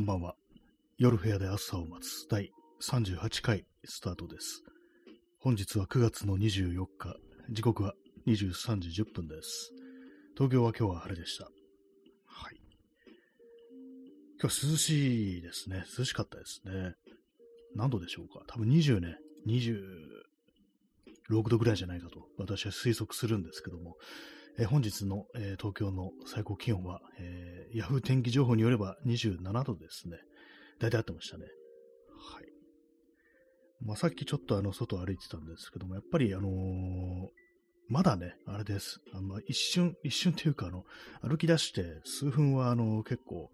こんばんは。夜部屋で朝を待つ第38回スタートです。本日は9月の24日、時刻は23時10分です。東京は今日は晴れでした。はい。今日は涼しいですね。涼しかったですね。何度でしょうか？多分20ね、26度ぐらいじゃないかと私は推測するんですけども、え本日の、え東京の最高気温は、えー、ヤフー天気情報によれば27度ですね。大体合ってましたね。はい。まあ、さっきちょっとあの、外歩いてたんですけども、やっぱりあのーまだね、あれです。あの一瞬、一瞬っていうか、あの、歩き出して数分は、あの、結構、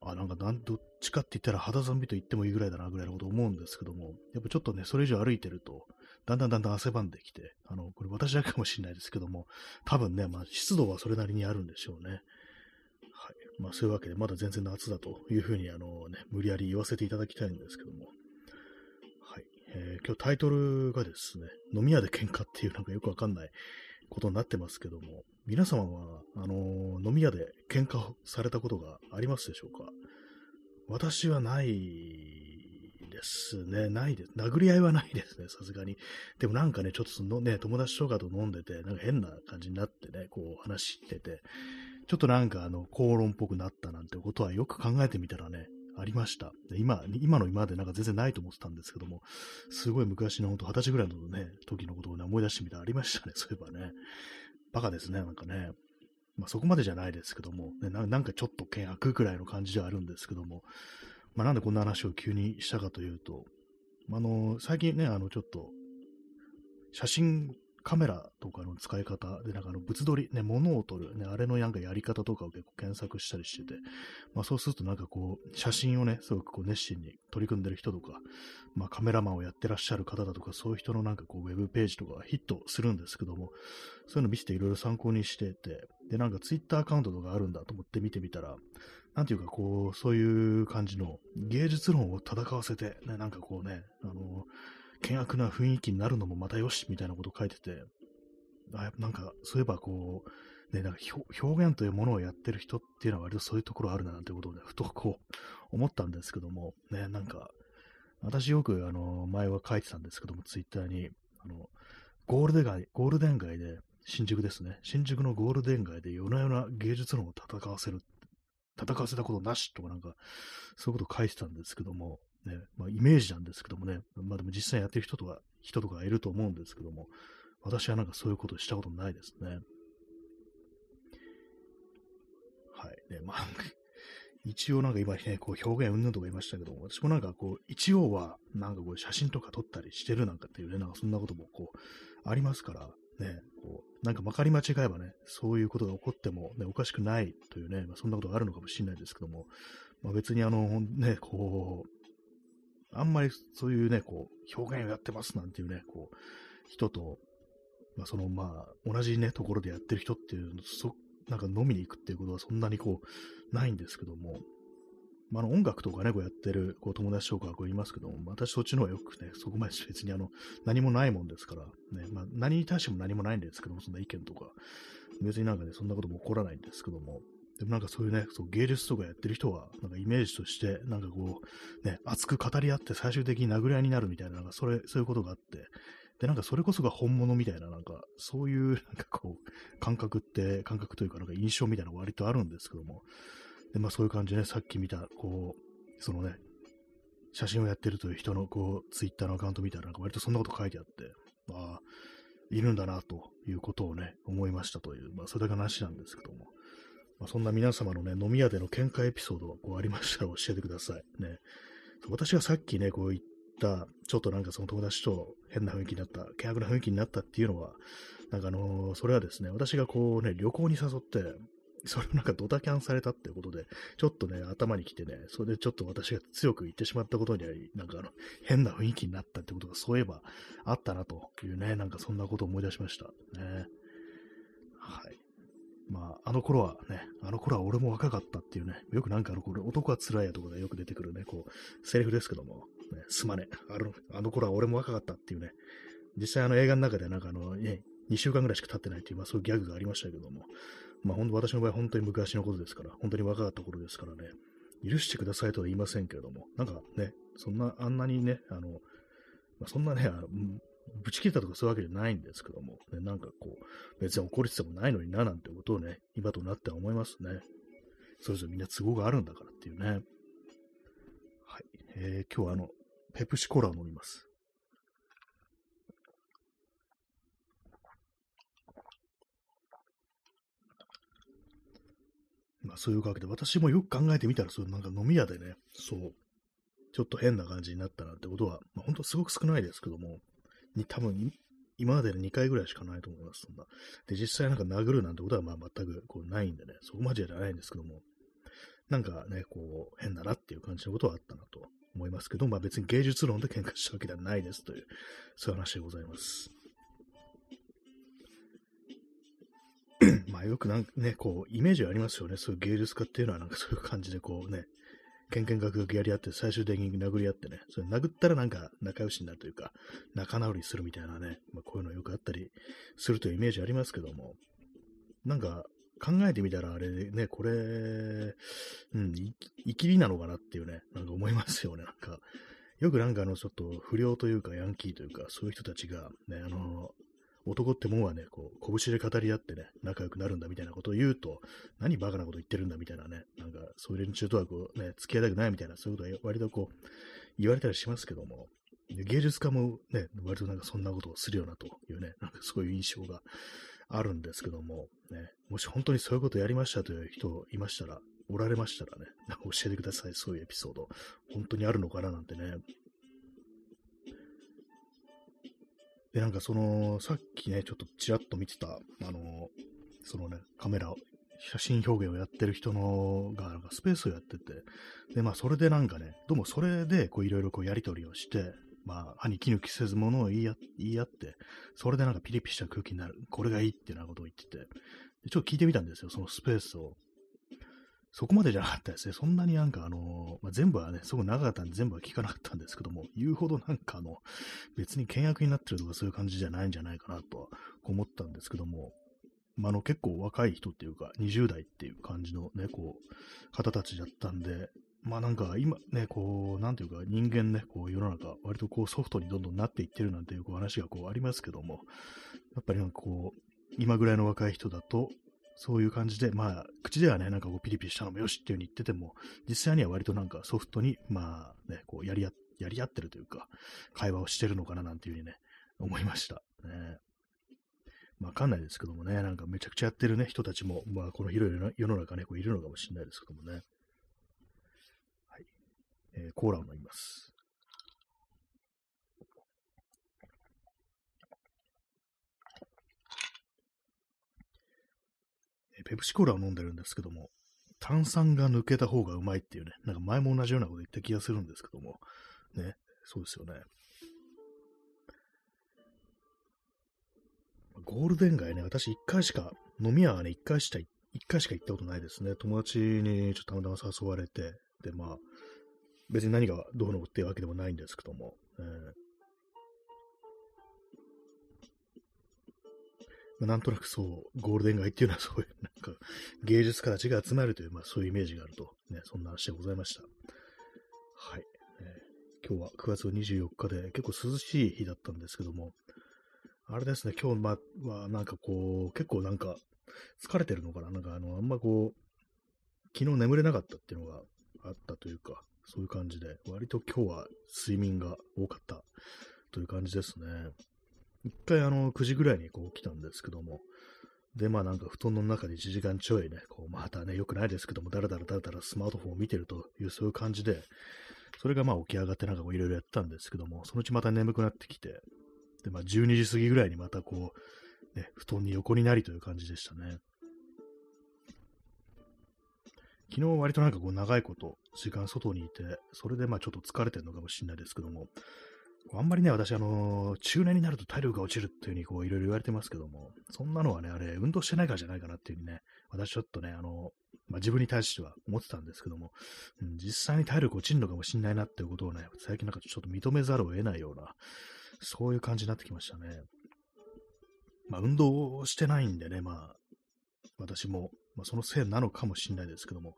あ、なんかなん、どっちかって言ったら肌寒いと言ってもいいぐらいだな、ぐらいのこと思うんですけども、やっぱちょっとね、それ以上歩いてると、だんだんだんだん汗ばんできて、あの、これ私だけかもしれないですけども、多分ね、まあ、湿度はそれなりにあるんでしょうね。はい。まあ、そういうわけで、まだ全然夏だというふうに、あのね、無理やり言わせていただきたいんですけども。はい。えー今日タイトルがですね、飲み屋で喧嘩っていうなんかよくわかんないことになってますけども、皆様は、あのー飲み屋で喧嘩をされたことがありますでしょうか？私はないですね。ないです。殴り合いはないですね、さすがに。でもなんかね、ちょっとそのね、友達とかと飲んでて、なんか変な感じになってね、こう話してて、ちょっとなんかあの、口論っぽくなったなんてことはよく考えてみたらね、ありました。今、今の今までなんか全然ないと思ってたんですけども、すごい昔のほんと二十歳ぐらいのね、時のことをね、思い出してみたらありましたね、そういえばね。バカですね、なんかね。まあそこまでじゃないですけども、ね、ななんかちょっと険悪くらいの感じではあるんですけども、まあなんでこんな話を急にしたかというと、あの、最近ね、あの、ちょっと、写真カメラとかの使い方で、なんかあの、物撮り、ね、物を撮る、ね、あれのなんかやり方とかを結構検索したりしてて、まあそうするとなんかこう、写真をね、すごくこう熱心に取り組んでる人とか、まあカメラマンをやってらっしゃる方だとか、そういう人のなんかこう、ウェブページとかヒットするんですけども、そういうの見せていろいろ参考にしてて、で、なんかツイッターアカウントとかあるんだと思って見てみたら、なんていうかこう、そういう感じの芸術論を戦わせて、ね、なんかこうね、あの、険悪な雰囲気になるのもまたよし、みたいなことを書いてて、あなんか、そういえばこう、ね、なんか表現というものをやってる人っていうのは割とそういうところあるななんてことをね、ふとこう、思ったんですけども、ね、なんか、私よくあの、前は書いてたんですけども、ツイッターに、あの、ゴールデン街、ゴールデン街で、新宿ですね。新宿のゴールデン街で夜な夜な芸術論を戦わせる、戦わせたことなしとかなんか、そういうことを書いてたんですけども、ね、まあイメージなんですけどもね、まあでも実際やってる人とか、人とかいると思うんですけども、私はなんかそういうことしたことないですね。はい。ね、まあ、一応なんか今ね、こう表現うんぬんとか言いましたけども、私もなんかこう、一応はなんかこう写真とか撮ったりしてるなんかっていうね、なんかそんなこともこう、ありますから、ね、こう、なんかまかり間違えばね、そういうことが起こってもね、おかしくないというね、まあ、そんなことがあるのかもしれないですけども、まあ、別にあの、ね、こう、あんまりそういうね、こう、表現をやってますなんていうね、こう、人と、まあ、その、まあ、同じね、ところでやってる人っていうの、そ、なんか飲みに行くっていうことはそんなにこう、ないんですけども、まあ、の音楽とかね、こうやってるこう友達とかこういますけども、私そっちの方がよくね、そこまで別にあの、何もないもんですから、ね、まあ、何に対しても何もないんですけども、そんな意見とか、別になんかね、そんなことも起こらないんですけども、でもなんかそういうね、そう芸術とかやってる人は、なんかイメージとして、なんかこう、ね、熱く語り合って最終的に殴り合いになるみたいな、なんかそれ、そういうことがあって、で、なんかそれこそが本物みたいな、なんか、そういう、なんかこう、感覚って、感覚というか、なんか印象みたいなのが割とあるんですけども、で、まあそういう感じでね、さっき見た、こう、そのね、写真をやってるという人の、こう、ツイッターのアカウント見たら、なんか割とそんなこと書いてあって、ああ、いるんだな、ということをね、思いましたという、まあそれだけの話なんですけども、まあそんな皆様のね、飲み屋での喧嘩エピソードがこうありましたら教えてください。ね。私がさっきね、こう言った、ちょっとなんかその友達と変な雰囲気になった、険悪な雰囲気になったっていうのは、なんかあのーそれはですね、私がこうね、旅行に誘って、それをなんかドタキャンされたってことで、ちょっとね、頭に来てね、それでちょっと私が強く言ってしまったことには、なんかあの、変な雰囲気になったってことがそういえばあったなというね、なんかそんなことを思い出しました。ね。はい。まあ、あの頃はね、あの頃は俺も若かったっていうね、よくなんかあの頃、男は辛いやとかでよく出てくるね、こう、セリフですけども、ね、すまね。あの、あの頃は俺も若かったっていうね、実際あの映画の中でなんかあの、ね、2週間ぐらいしか経ってないっていう、まあそういうギャグがありましたけども、まあ本当私の場合本当に昔のことですから、本当に若かった頃ですからね、許してくださいとは言いませんけれども、なんかね、そんな、あんなにね、あの、まあ、そんなね、ぶち切ったとかそういうわけじゃないんですけども、ね、なんかこう、別に怒りつてもないのにな、なんてことをね、今となっては思いますね。それぞれみんな都合があるんだからっていうね。はい。えー、今日はあの、ペプシコーラを飲みます。そういうわけで、私もよく考えてみたら、そうなんか飲み屋でね、そう、ちょっと変な感じになったなってことは、まあ、本当すごく少ないですけども、に多分今までで2回ぐらいしかないと思います。そんな。で、実際なんか殴るなんてことはまあ全くこうないんでね、そこまでじゃないんですけども、なんかね、こう、変だなっていう感じのことはあったなと思いますけど、まあ別に芸術論で喧嘩したわけではないですという、そういう話でございます。まあよくなんね、こう、イメージありますよね。そういう芸術家っていうのはなんかそういう感じでこうね、ケンケンガクガクやり合って、最終的に殴り合ってね、それ殴ったらなんか仲良しになるというか、仲直りするみたいなね、まあ、こういうのよくあったりするというイメージありますけども、なんか考えてみたらあれね、これ、うん、生きりなのかなっていうね、なんか思いますよね、なんか。よくなんかあの、ちょっと不良というか、ヤンキーというか、そういう人たちが、ね、あの、男ってもんはね、こう、拳で語り合ってね、仲良くなるんだみたいなことを言うと、何バカなこと言ってるんだみたいなね、なんか、そういう連中とはこう、ね、付き合いたくないみたいな、そういうことは割とこう、言われたりしますけども、芸術家もね、割となんかそんなことをするよなというね、なんかそういう印象があるんですけども、ね、もし本当にそういうことやりましたという人いましたら、おられましたらね、なんか教えてください、そういうエピソード。本当にあるのかななんてね、で、なんかその、さっきね、ちょっとちらっと見てた、あの、そのね、カメラ、写真表現をやってる人のが、なんかスペースをやってて、で、まあ、それでなんかね、どうもそれで、こう、いろいろこう、やりとりをして、まあ、歯に気抜きせずものを言い言い合って、それでなんかピリピリした空気になる。これがいいっていうようなことを言ってて、でちょっと聞いてみたんですよ、そのスペースを。そこまでじゃなかったですね。そんなになんかあの、まあ、全部はね、すごく長かったんで全部は聞かなかったんですけども、言うほどなんかあの、別に険悪になってるとかそういう感じじゃないんじゃないかなとは思ったんですけども、まあ、あの結構若い人っていうか、20代っていう感じのね、こう、方たちだったんで、まあなんか今ね、こう、なんていうか人間ね、こう世の中、割とこうソフトにどんどんなっていってるなんていう話がこうありますけども、やっぱりなんかこう、今ぐらいの若い人だと、そういう感じで、まあ、口ではね、なんかこうピリピリしたのもよしっていう風に言ってても、実際には割となんかソフトに、まあね、こうやりや、やり合ってるというか、会話をしてるのかななんていう風にね、思いました。ね。まあ、わかんないですけどもね、なんかめちゃくちゃやってるね、人たちも、まあ、この広い世の中ね、こういるのかもしれないですけどもね。はい。えー、コーラを飲みます。ペプシコーラを飲んでるんですけども、炭酸が抜けた方がうまいっていうね、なんか前も同じようなこと言った気がするんですけども、ね、そうですよね。ゴールデン街ね、私一回しか、飲み屋はね、一回しか、一回しか行ったことないですね。友達にちょっとたまたま誘われて、で、まあ、別に何がどうのっていうわけでもないんですけども、えーなんとなくそう、ゴールデン街っていうのはそういう、なんか、芸術家たちが集まるという、まあそういうイメージがあると、ね、そんな話でございました。はい。えー、今日は9月24日で結構涼しい日だったんですけども、あれですね、今日まはなんかこう、結構なんか疲れてるのかななんかあの、あんまこう、昨日眠れなかったっていうのがあったというか、そういう感じで、割と今日は睡眠が多かったという感じですね。一回あの、9時ぐらいにこう起きたんですけども、で、まあなんか布団の中で1時間ちょいね、こう、またね、良くないですけども、だらだらだらだらスマートフォンを見てるという、そういう感じで、それがまあ起き上がってなんかこういろいろやったんですけども、そのうちまた眠くなってきて、で、まあ12時過ぎぐらいにまたこう、ね、布団に横になりという感じでしたね。昨日割となんかこう長いこと時間外にいて、それでまあちょっと疲れてるのかもしれないですけども、あんまりね、私、あの、中年になると体力が落ちるっていうふうにこういろいろ言われてますけども、そんなのはね、あれ、運動してないからじゃないかなっていうふうにね、私ちょっとね、あの、まあ、自分に対しては思ってたんですけども、うん、実際に体力落ちるのかもしんないなっていうことをね、最近なんかちょっと認めざるを得ないような、そういう感じになってきましたね。まあ、運動をしてないんでね、まあ、私も、まあ、そのせいなのかもしんないですけども、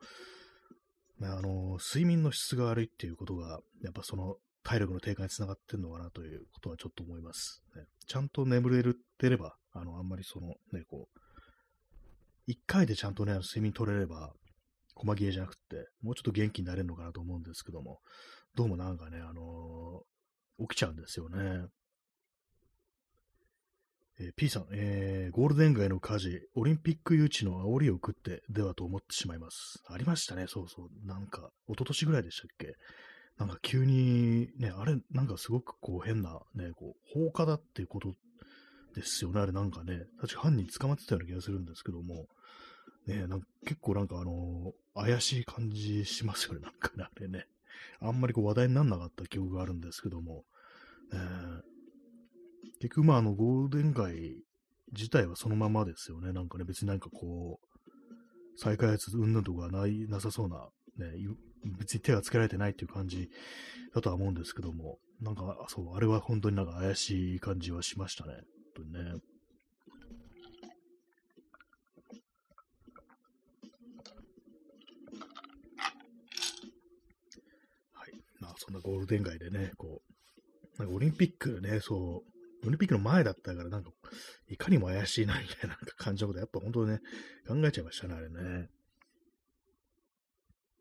ま、あの、睡眠の質が悪いっていうことが、やっぱその体力の低下につながってるのかなということはちょっと思います。ね、ちゃんと眠れるってれば、あの、あんまりその、ね、こう、一回でちゃんとね、睡眠取れれば、細切れじゃなくて、もうちょっと元気になれるのかなと思うんですけども、どうもなんかね、あのー、起きちゃうんですよね。えー、P さん、えー、ゴールデン街の火事、オリンピック誘致の煽りを食ってではと思ってしまいます。ありましたね、そうそう。なんか、一昨年ぐらいでしたっけ？なんか急に、ね、あれ、なんかすごくこう変な、ね、こう、放火だっていうことですよね、あれなんかね。確か犯人捕まってたような気がするんですけども、ね、なんか結構なんかあのー、怪しい感じしますよね、なんかね、あれね。あんまりこう話題にならなかった記憶があるんですけども、えー、結局まああのゴールデン街自体はそのままですよね。なんかね、別になんかこう、再開発うんぬんとかない、なさそうな、ね、別に手がつけられてないっていう感じだとは思うんですけども、なんか、そう、あれは本当になんか怪しい感じはしましたね。本当にね。そんなゴールデン街でね、こう、なんかオリンピックね、そう、オリンピックの前だったから、なんか、いかにも怪しいな、みたいな感じのことやっぱ本当ね、考えちゃいましたね、あれね。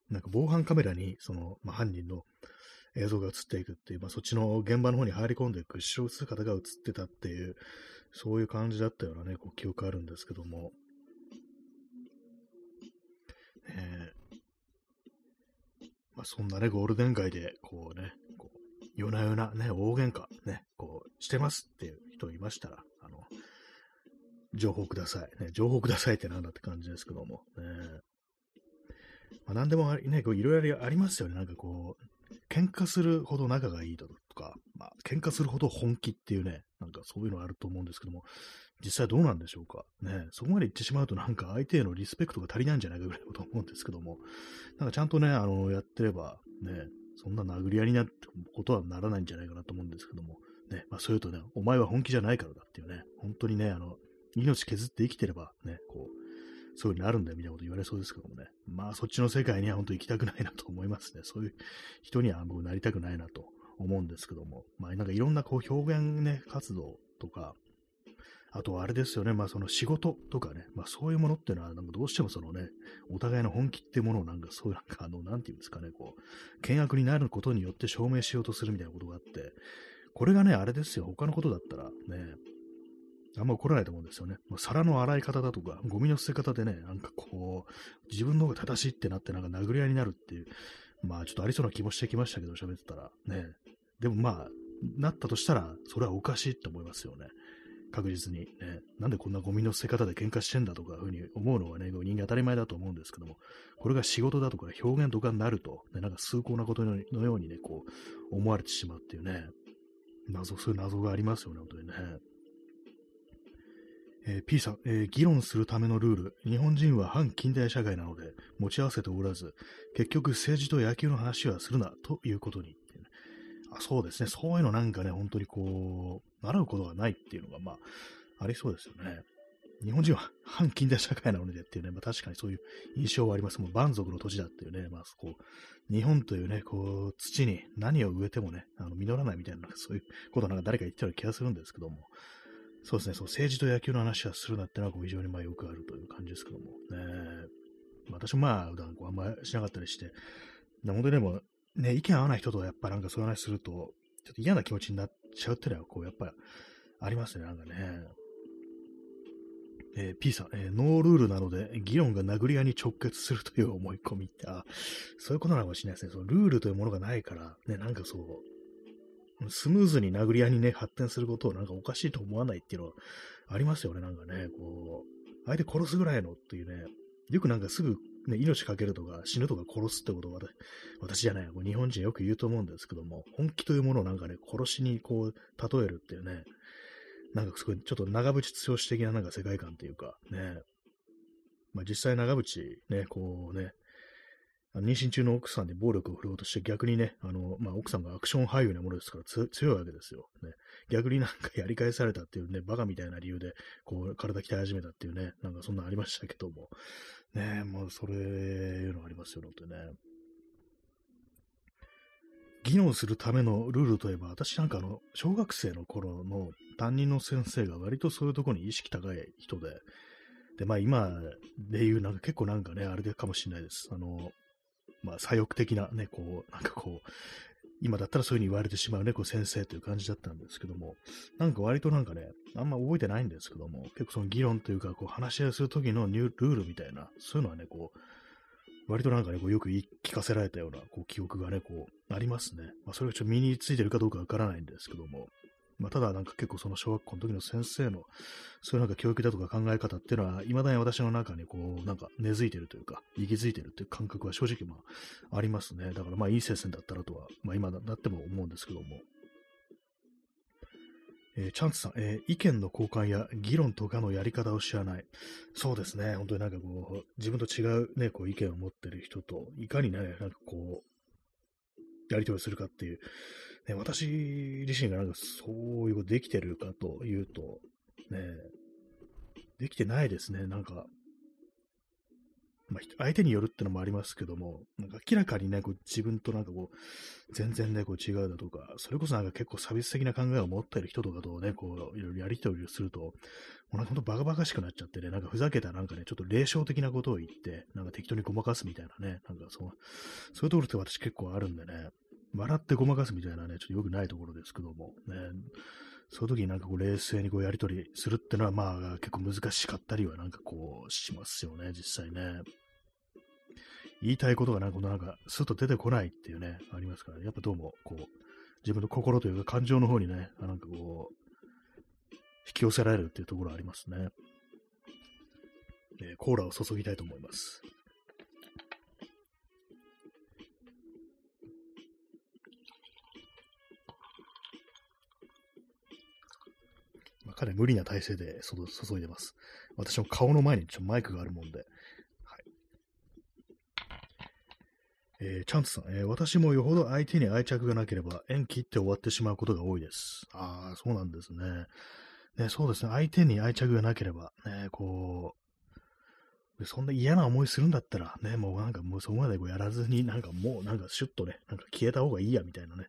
なんか防犯カメラに、その、まあ、犯人の映像が映っていくっていう、まあ、そっちの現場の方に入り込んでいく、後ろ姿が映ってたっていう、そういう感じだったようなね、こう記憶あるんですけども。ねまあ、そんなね、ゴールデン街で、こうね、こう夜な夜なね、大喧嘩ね、こう、してますっていう人いましたら、あの、情報ください。ね、情報くださいってなんだって感じですけども。ね、まあ、何でもね、こういろいろありますよね。なんかこう、喧嘩するほど仲がいいとか、まあ、喧嘩するほど本気っていうね、なんかそういうのあると思うんですけども、実際どうなんでしょうか。ね、そこまで言ってしまうとなんか相手へのリスペクトが足りないんじゃないかぐらいだと思うんですけども、なんかちゃんとね、あの、やってれば、ね、そんな殴り合いになることはならないんじゃないかなと思うんですけども、ね、まあそういうとね、お前は本気じゃないからだっていうね、本当にね、あの、命削って生きてればね、こう、そういう風になるんだよみたいなこと言われそうですけどもね、まあそっちの世界には本当行きたくないなと思いますね。そういう人には僕なりたくないなと思うんですけども、まあなんかいろんなこう表現ね、活動とか、あとあれですよね、まあその仕事とかね、まあそういうものっていうのは、なんかどうしてもそのね、お互いの本気っていうものをなんかそういうなんかあの、なんていうんですかね、こう、険悪になることによって証明しようとするみたいなことがあって、これがね、あれですよ、他のことだったらね、あんま起こらないと思うんですよね。もう皿の洗い方だとか、ゴミの捨て方でね、なんかこう、自分の方が正しいってなってなんか殴り合いになるっていう、まあちょっとありそうな気もしてきましたけど、喋ってたら。ね。でもまあ、なったとしたら、それはおかしいって思いますよね。確実に、ね、なんでこんなゴミの捨て方で喧嘩してんだとかいうふうに思うのはね、人間当たり前だと思うんですけども、これが仕事だとか表現とかになると、ね、なんか崇高なことのようにね、こう、思われてしまうっていうね、謎、そういう謎がありますよね、本当にね。えー、P さん、えー、議論するためのルール。日本人は反近代社会なので持ち合わせておらず、結局政治と野球の話はするなということに。あそうですね。そういうのなんかね、本当にこう、習うことがないっていうのが、まあ、ありそうですよね。日本人は反近代社会なのでっていうね、まあ確かにそういう印象はあります。もう蛮族の土地だっていうね、まあこう、日本というね、こう、土に何を植えてもね、あの実らないみたいな、そういうことなんか誰か言ってたような気がするんですけども、そうですね、そう政治と野球の話はするなってのはこう非常にまあよくあるという感じですけども、ね、私もまあ、普段こうあんまりしなかったりして、本当にでも、ね、意見合わない人とやっぱなんかそういう話すると、ちょっと嫌な気持ちになっちゃうっていうのは、こう、やっぱありますね、なんかね。えー、P さん、えー、ノールールなので、議論が殴り合いに直結するという思い込み。って、あ、そういうことなのかもしれないですね。そのルールというものがないから、ね、なんかそう、スムーズに殴り合いにね、発展することをなんかおかしいと思わないっていうのはありますよね、なんかね、こう、相手殺すぐらいのっていうね、よくなんかすぐね、命かけるとか死ぬとか殺すってことは、私じゃない、日本人よく言うと思うんですけども、本気というものをなんかね、殺しにこう、例えるっていうね、なんかすごい、ちょっと長渕剛的ななんか世界観っていうか、ね、まあ実際長渕ね、こうね、妊娠中の奥さんに暴力を振るうとして逆にね、あの、まあ、奥さんがアクション俳優なものですから強いわけですよ。ね。逆になんかやり返されたっていうね、バカみたいな理由で、こう、体鍛え始めたっていうね、なんかそんなんありましたけども。ねもうそれいうのありますよ、本当にね。議論するためのルールといえば、私なんかあの、小学生の頃の担任の先生が割とそういうところに意識高い人で、で、まあ今で言う、なんか結構なんかね、あれかもしれないです。あの、まあ左翼的なね、こう、なんかこう、今だったらそういうふうに言われてしまうね、こう先生という感じだったんですけども、なんか割となんかね、あんま覚えてないんですけども、結構その議論というか、こう話し合いするときのルールみたいな、そういうのはね、こう、割となんかね、こうよく言い聞かせられたようなこう記憶がね、こう、ありますね。まあ、それがちょっと身についてるかどうかわからないんですけども、まあ、ただなんか結構その小学校の時の先生の、そういうなんか教育だとか考え方っていうのは、未だに私の中にこう、なんか根付いてるというか、息づいてるっていう感覚は正直まあ、ありますね。だからまあいい先生だったらとは、まあ今だっても思うんですけども。えー、チャンツさん、えー、意見の交換や議論とかのやり方を知らない。そうですね。本当になんかこう、自分と違うね、こう意見を持ってる人と、いかにね、なんかこう、やり取りするかっていう、ね、私自身がなんかそういうことできてるかというと、ね、できてないですね。なんか、まあ、相手によるってのもありますけども、なんか明らかにね、こう自分となんかこう、全然ね、こう違うだとか、それこそなんか結構差別的な考えを持っている人とかとね、こう、いろいろやりとりをすると、もうなんかほんとバカバカしくなっちゃってね、なんかふざけたなんかね、ちょっと霊障的なことを言って、なんか適当にごまかすみたいなね、なんかそう、そういうところって私結構あるんでね、笑ってごまかすみたいなね、ちょっと良くないところですけども、ね、そういう時になんかこう冷静にこうやりとりするってのはまあ結構難しかったりはなんかこうしますよね、実際ね。言いたいことがなんかなんかスッと出てこないっていうね、ありますから、ね、やっぱどうもこう自分の心というか感情の方にね、なんかこう、引き寄せられるっていうところありますね。えー、コーラを注ぎたいと思います。かなり無理な体勢で注いでます。私の顔の前にちょマイクがあるもんで。はい。えー、チャンツさん、えー、私もよほど相手に愛着がなければ縁切って終わってしまうことが多いです。ああ、そうなんですね。ね、そうですね。相手に愛着がなければ、ね、こう、そんな嫌な思いするんだったら、ね、もうなんかもうそこまでこうやらずに、なんかもうなんかシュッとね、なんか消えた方がいいやみたいなね、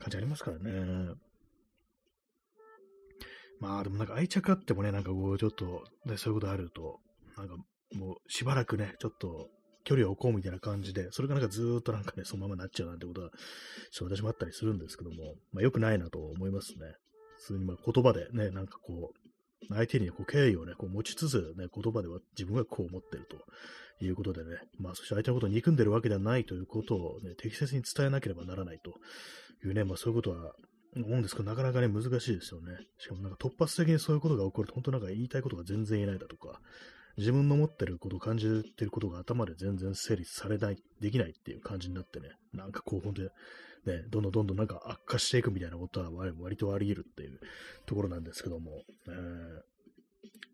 感じありますからね。まあでもなんか愛着あってもね、なんかこうちょっと、ね、そういうことあると、なんかもうしばらくね、ちょっと距離を置こうみたいな感じで、それがなんかずーっとなんかね、そのままなっちゃうなんてことは、ちょっと私もあったりするんですけども、まあ良くないなと思いますね。普通にまあ言葉でね、なんかこう、相手にこう敬意をね、こう持ちつつ、ね、言葉では自分がこう思ってるということでね、まあそして相手のことを憎んでるわけではないということをね、適切に伝えなければならないというね、まあそういうことは思うんですけど、なかなかね、難しいですよね。しかもなんか突発的にそういうことが起こると、本当なんか言いたいことが全然言えないだとか、自分の持ってることを感じてることが頭で全然整理されない、できないっていう感じになってね、なんかこう本当にね、どんどんどんどんなんか悪化していくみたいなことは割とあり得るっていうところなんですけども、えー、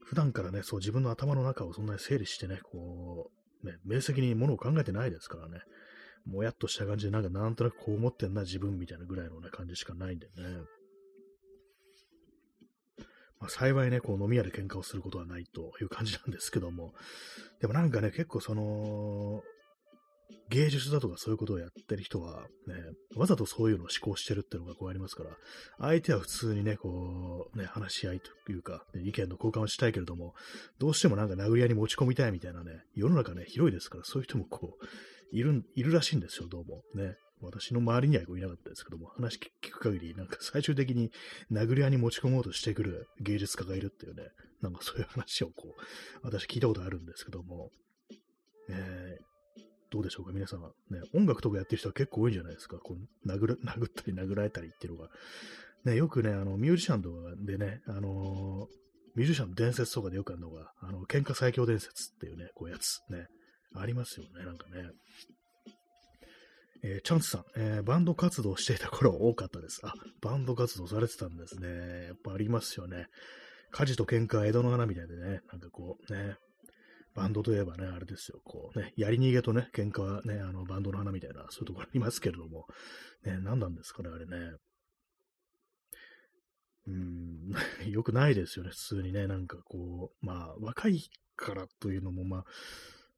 普段からね、そう自分の頭の中をそんなに整理してね、こう、ね、明晰にものを考えてないですからね、もやっとした感じで、なんかなんとなくこう思ってんな、自分みたいなぐらいの、ね、感じしかないんでね。まあ、幸いね、こう飲み屋で喧嘩をすることはないという感じなんですけども、でもなんかね、結構その、芸術だとかそういうことをやってる人は、ね、わざとそういうのを思考してるっていうのがこうありますから、相手は普通にね、こう、ね、話し合いというか、意見の交換をしたいけれども、どうしてもなんか殴り合いに持ち込みたいみたいなね、世の中ね、広いですから、そういう人もこう、いる、いるらしいんですよ、どうも。ね。私の周りにはいなかったですけども、話聞く限り、なんか最終的に殴り合いに持ち込もうとしてくる芸術家がいるっていうね、なんかそういう話をこう、私聞いたことあるんですけども、えー、どうでしょうか、皆さん。ね、音楽とかやってる人は結構多いんじゃないですか。こう殴る 殴ったり殴られたりっていうのが。ね、よくね、あの、ミュージシャンとかでね、あのー、ミュージシャンの伝説とかでよくあるのが、あの、喧嘩最強伝説っていうね、こうやつ。ね。ありますよね、なんかね。えー、チャンスさん、えー、バンド活動していた頃多かったです。あ、バンド活動されてたんですね。やっぱありますよね。火事と喧嘩は、江戸の花みたいでね、なんかこうね、バンドといえばね、あれですよ、こうね、やり逃げとね、喧嘩はね、あの、バンドの花みたいな、そういうところありますけれども、ね、何なんですかね、あれね。うん、よくないですよね、普通にね、なんかこう、まあ、若いからというのも、まあ、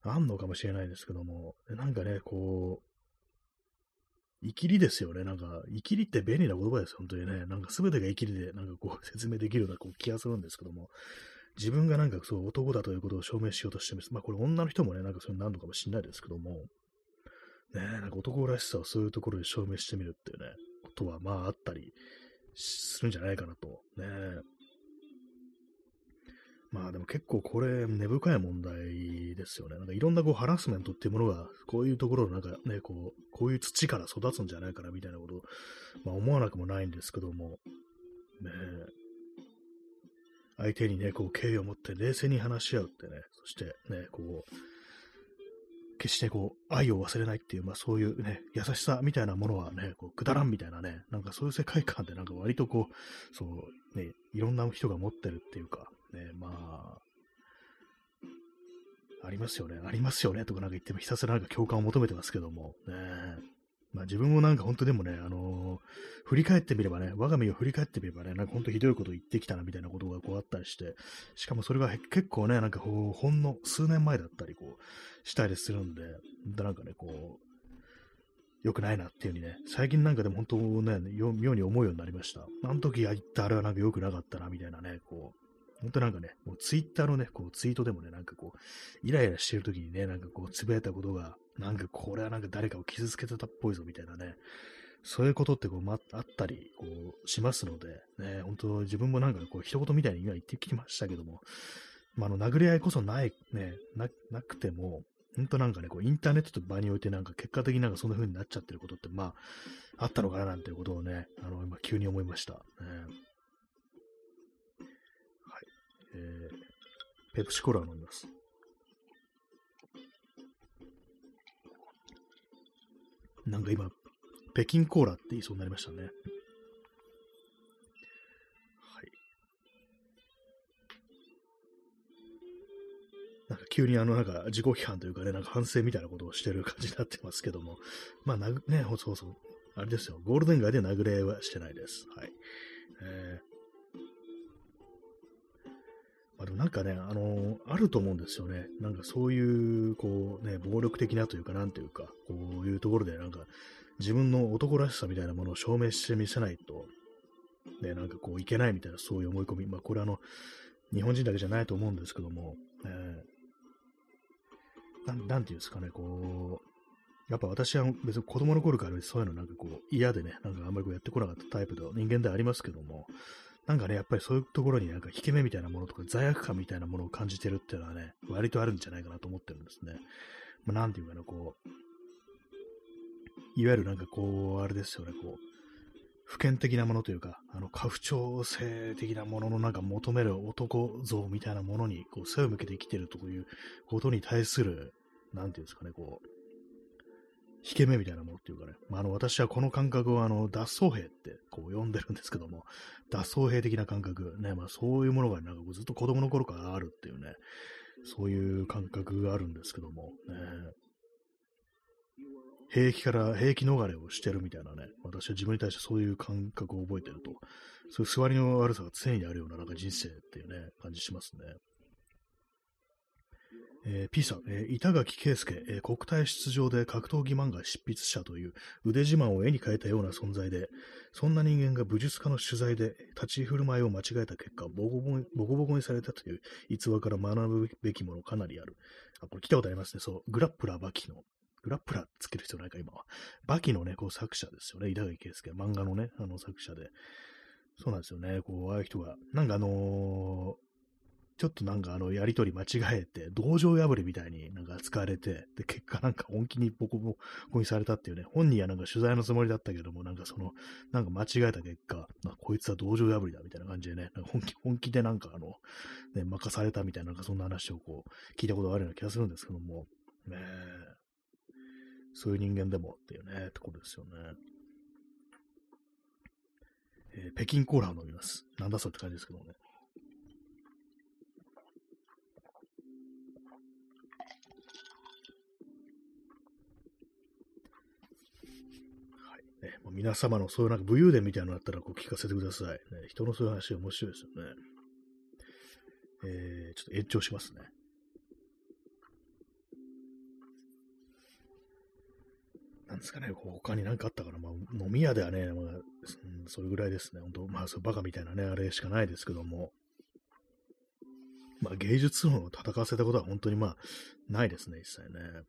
あんのかもしれないですけども、なんかね、こう、生きりですよね。なんか、生きりって便利な言葉です、本当にね。なんか全てが生きりで、なんかこう、説明できるようなこう気がするんですけども、自分がなんかそう、男だということを証明しようとしてます。まあこれ女の人もね、なんかそういうのなるのかもしれないですけども、ねなんか男らしさをそういうところで証明してみるっていうね、ことはまああったりするんじゃないかなと。ねまあでも結構これ根深い問題ですよね。なんかいろんなこうハラスメントっていうものが、こういうところのなんかね、こう、こういう土から育つんじゃないかなみたいなことを、まあ思わなくもないんですけども、ね相手にね、こう敬意を持って冷静に話し合うってね、そしてね、こう、決してこう、愛を忘れないっていう、まあそういうね、優しさみたいなものはね、こう、くだらんみたいなね、なんかそういう世界観でなんか割とこう、そう、ね、いろんな人が持ってるっていうか、ね、まあ、ありますよね、ありますよね、とかなんか言ってもひたすらなんか共感を求めてますけども、ね、まあ自分もなんか本当でもね、あのー、振り返ってみればね、我が身を振り返ってみればね、なんか本当ひどいこと言ってきたなみたいなことがこうあったりして、しかもそれが結構ね、なんかこう、ほんの数年前だったりこう、したりするんで、なんかね、こう、良くないなっていう風にね、最近なんかでも本当ね、妙に思うようになりました。あの時言ったあれはなんか良くなかったな、みたいなね、こう、本当なんかね、もうツイッターのね、こうツイートでもね、なんかこう、イライラしてる時にね、なんかこう、つぶやいたことが、なんかこれはなんか誰かを傷つけてたっぽいぞみたいなね、そういうことってこう、ま、あったり、こう、しますので、ね、本当自分もなんかこう、一言みたいに今言ってきましたけども、まあ、の、殴り合いこそない、ね、な、なくても、本当なんかね、こう、インターネットと場においてなんか結果的になんかそんな風になっちゃってることって、まあ、あったのかななんていうことをね、あの、今急に思いました。ね、えー、ペプシコーラを飲みます。なんか今、北京コーラって言いそうになりましたね。はい。なんか急にあの、なんか自己批判というかね、なんか反省みたいなことをしてる感じになってますけども。まあ、なね、そうそう。あれですよ。ゴールデン街で殴れはしてないです。はい。えーあ、でもなんかね、あのー、あると思うんですよね。なんかそういう、こうね、暴力的なというか、なんというか、こういうところでなんか、自分の男らしさみたいなものを証明してみせないと、ね、なんかこういけないみたいな、そういう思い込み。まあこれあの、日本人だけじゃないと思うんですけども、えー、ななんていうんですかね、こう、やっぱ私は別に子供の頃からそういうのなんかこう嫌でね、なんかあんまりこうやってこなかったタイプの人間ではありますけども、なんかね、やっぱりそういうところになんか引け目みたいなものとか罪悪感みたいなものを感じてるっていうのはね、割とあるんじゃないかなと思ってるんですね。まあ、なんていうかな、こう、いわゆるなんかこう、あれですよね、こう、普遍的なものというか、あの、家父長性的なもののなんか求める男像みたいなものに、こう、背を向けて生きてるということに対する、なんていうんですかね、こう、引け目みたいなものっていうかね、まあ、あの、私はこの感覚をあの、脱走兵ってこう呼んでるんですけども、脱走兵的な感覚、ね、まあそういうものがなんかずっと子供の頃からあるっていうね、そういう感覚があるんですけども、ね、兵役から、兵役逃れをしてるみたいなね、私は自分に対してそういう感覚を覚えてると、そういう座りの悪さが常にあるようななんか人生っていうね、感じしますね。えー、P さん、えー、板垣圭介、えー、国体出場で格闘技漫画執筆者という腕自慢を絵に変えたような存在で、そんな人間が武術家の取材で立ち振る舞いを間違えた結果、ボコボコにボコボコにされたという逸話から学ぶべきものかなりある。あ、これ聞いたことありますね。そう、グラップラーバキの。グラップラーつける必要ないか、今は。バキのね、こう作者ですよね。板垣圭介、漫画のね、あの作者で。そうなんですよね。こう、ああいう人が、なんかあのーちょっとなんかあの、やりとり間違えて、道場破りみたいになんか使われて、で、結果なんか本気にボコボコにされたっていうね、本人はなんか取材のつもりだったけども、なんかその、なんか間違えた結果、まあ、こいつは道場破りだみたいな感じでね、本気、本気でなんかあの、ね、任されたみたいな、なんかそんな話をこう、聞いたことがあるような気がするんですけども、ねそういう人間でもっていうね、ところですよね。えー、北京コーラを飲みます。なんだそれって感じですけどもね。ね、もう皆様のそういうなんか武勇伝みたいなのあったらこう聞かせてください。ね、人のそういう話面白いですよね。えー、ちょっと延長しますね。なんですかね、他に何かあったから、まあ、飲み屋ではね、まあ、うん、それぐらいですね。本当まあ、そうバカみたいなね、あれしかないですけども、まあ、芸術を戦わせたことは本当にまあ、ないですね、一切ね。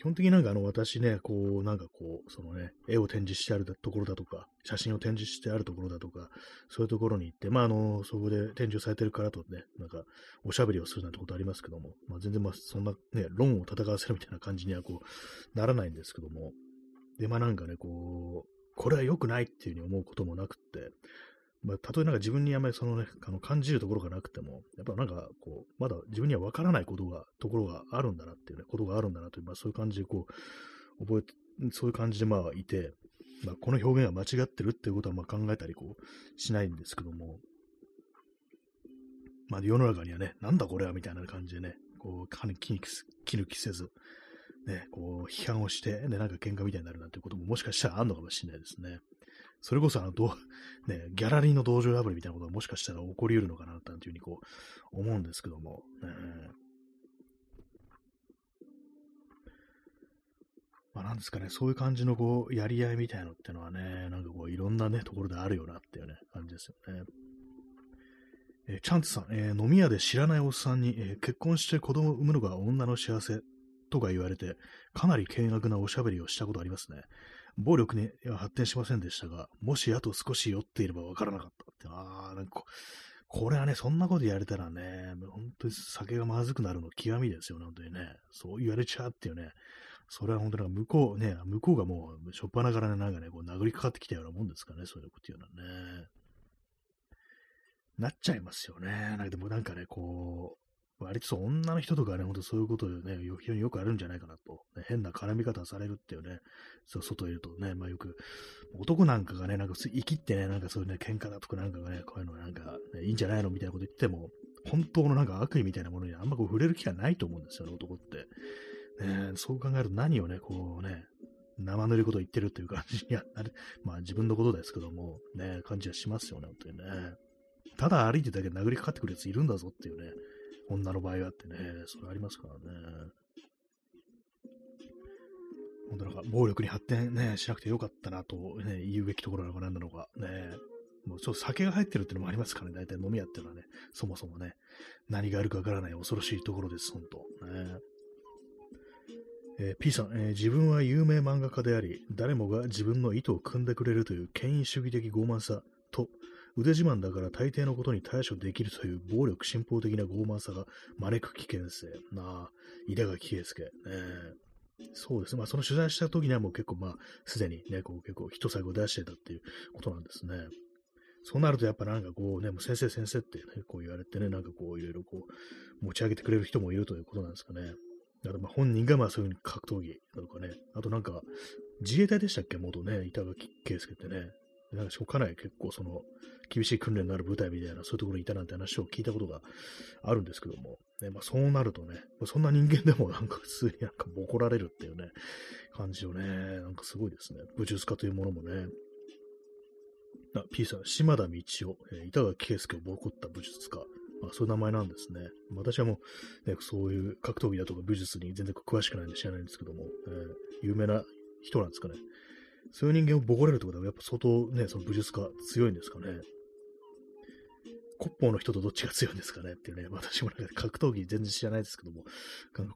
基本的になんかあの私ね、こう、なんかこう、そのね、絵を展示してあるところだとか、写真を展示してあるところだとか、そういうところに行って、まああの、そこで展示をされてるからとね、なんか、おしゃべりをするなんてことありますけども、まあ全然まあそんなね、論を戦わせるみたいな感じにはこう、ならないんですけども、で、まあなんかね、こう、これは良くないっていうふうに思うこともなくって、まあ、たとえなんか自分にあまりそのね、あの感じるところがなくても、やっぱなんかこう、まだ自分にはわからないことが、ところがあるんだなっていうね、ことがあるんだなという、まあそういう感じでこう、覚えて、そういう感じでまあいて、まあこの表現は間違ってるっていうことはまあ考えたりこう、しないんですけども、まあ世の中にはね、なんだこれはみたいな感じでね、こう、気に気抜きせず、ね、こう、批判をして、ね、なんか喧嘩みたいになるなんていうことももしかしたらあるのかもしれないですね。それこそあの、ど ね、ギャラリーの道場破りみたいなことがもしかしたら起こり得るのかな、なんていうふうにこう、思うんですけども、ね、まあなんですかね、そういう感じのこう、やり合いみたいのってのはね、なんかこう、いろんなね、ところであるよなっていうね、感じですよね。えー、チャンツさん、えー、飲み屋で知らないおっさんに、えー、結婚して子供を産むのが女の幸せとか言われて、かなり険悪なおしゃべりをしたことありますね。暴力には発展しませんでしたが、もしあと少し酔っていればわからなかったって、ああ、なんかこれはね、そんなことやれたらね、本当に酒がまずくなるの極みですよ、本当にね。そう言われちゃうっていうね。それは本当に向こうね、向こうがもう、しょっぱなからね、なんかね、こう殴りかかってきたようなもんですかね、そういうこと言うのはね。なっちゃいますよね。なんかでもなんかね、こう、割と女の人とかね、ほんとそういうことでね、非常によくあるんじゃないかなと。ね、変な絡み方されるっていうね、そう外いるとね、まあよく、男なんかがね、なんか生きってね、なんかそういうね、喧嘩だとかなんかがね、こういうのなんか、ね、いいんじゃないのみたいなこと言っても、本当のなんか悪意みたいなものにあんまこう触れる機会ないと思うんですよね、男って。ね、そう考えると何をね、こうね、生ぬるいこと言ってるっていう感じにはなる、まあ自分のことですけども、ね、感じはしますよね、本当にね。ただ歩いてだけ殴りかかってくるやついるんだぞっていうね、女の場合はってね、それありますからね。本当なんか暴力に発展ね、しなくてよかったなと、ね、言うべきところなのか何なのかね。もうちょっと酒が入ってるっていうのもありますからね、大体飲み屋っていうのはね、そもそもね、何があるかわからない恐ろしいところです、本当。ねえー、P さん、えー、自分は有名漫画家であり、誰もが自分の意図を組んでくれるという権威主義的傲慢さと腕自慢だから大抵のことに対処できるという暴力信奉的な傲慢さが招く危険性。なあ、稲垣圭介。ねそうですね。まあ、その取材した時にはもう結構まあ、すでにね、こう結構一作を出してたっていうことなんですね。そうなるとやっぱなんかこうね、もう先生先生ってね、こう言われてね、なんかこういろいろこう持ち上げてくれる人もいるということなんですかね。だからまあ本人がまあそういうふうに格闘技だとかね、あとなんか自衛隊でしたっけ？元ね、板垣圭介ってね。なんかかなり結構その厳しい訓練のある部隊みたいな、そういうところにいたなんて話を聞いたことがあるんですけども、ね、まあ、そうなるとね、そんな人間でもなんか普通になんかボコられるっていうね、感じをね、なんかすごいですね。武術家というものもね。あ、P さん、島田道夫、えー、板垣圭介をボコった武術家。まあ、そういう名前なんですね。私はもう、ね、そういう格闘技だとか武術に全然詳しくないんで知らないんですけども、えー、有名な人なんですかね。そういう人間をボコれるってことは、やっぱ相当ね、その武術家強いんですかね。骨法の人とどっちが強いんですかね？っていうね、私もなんか格闘技全然知らないですけども、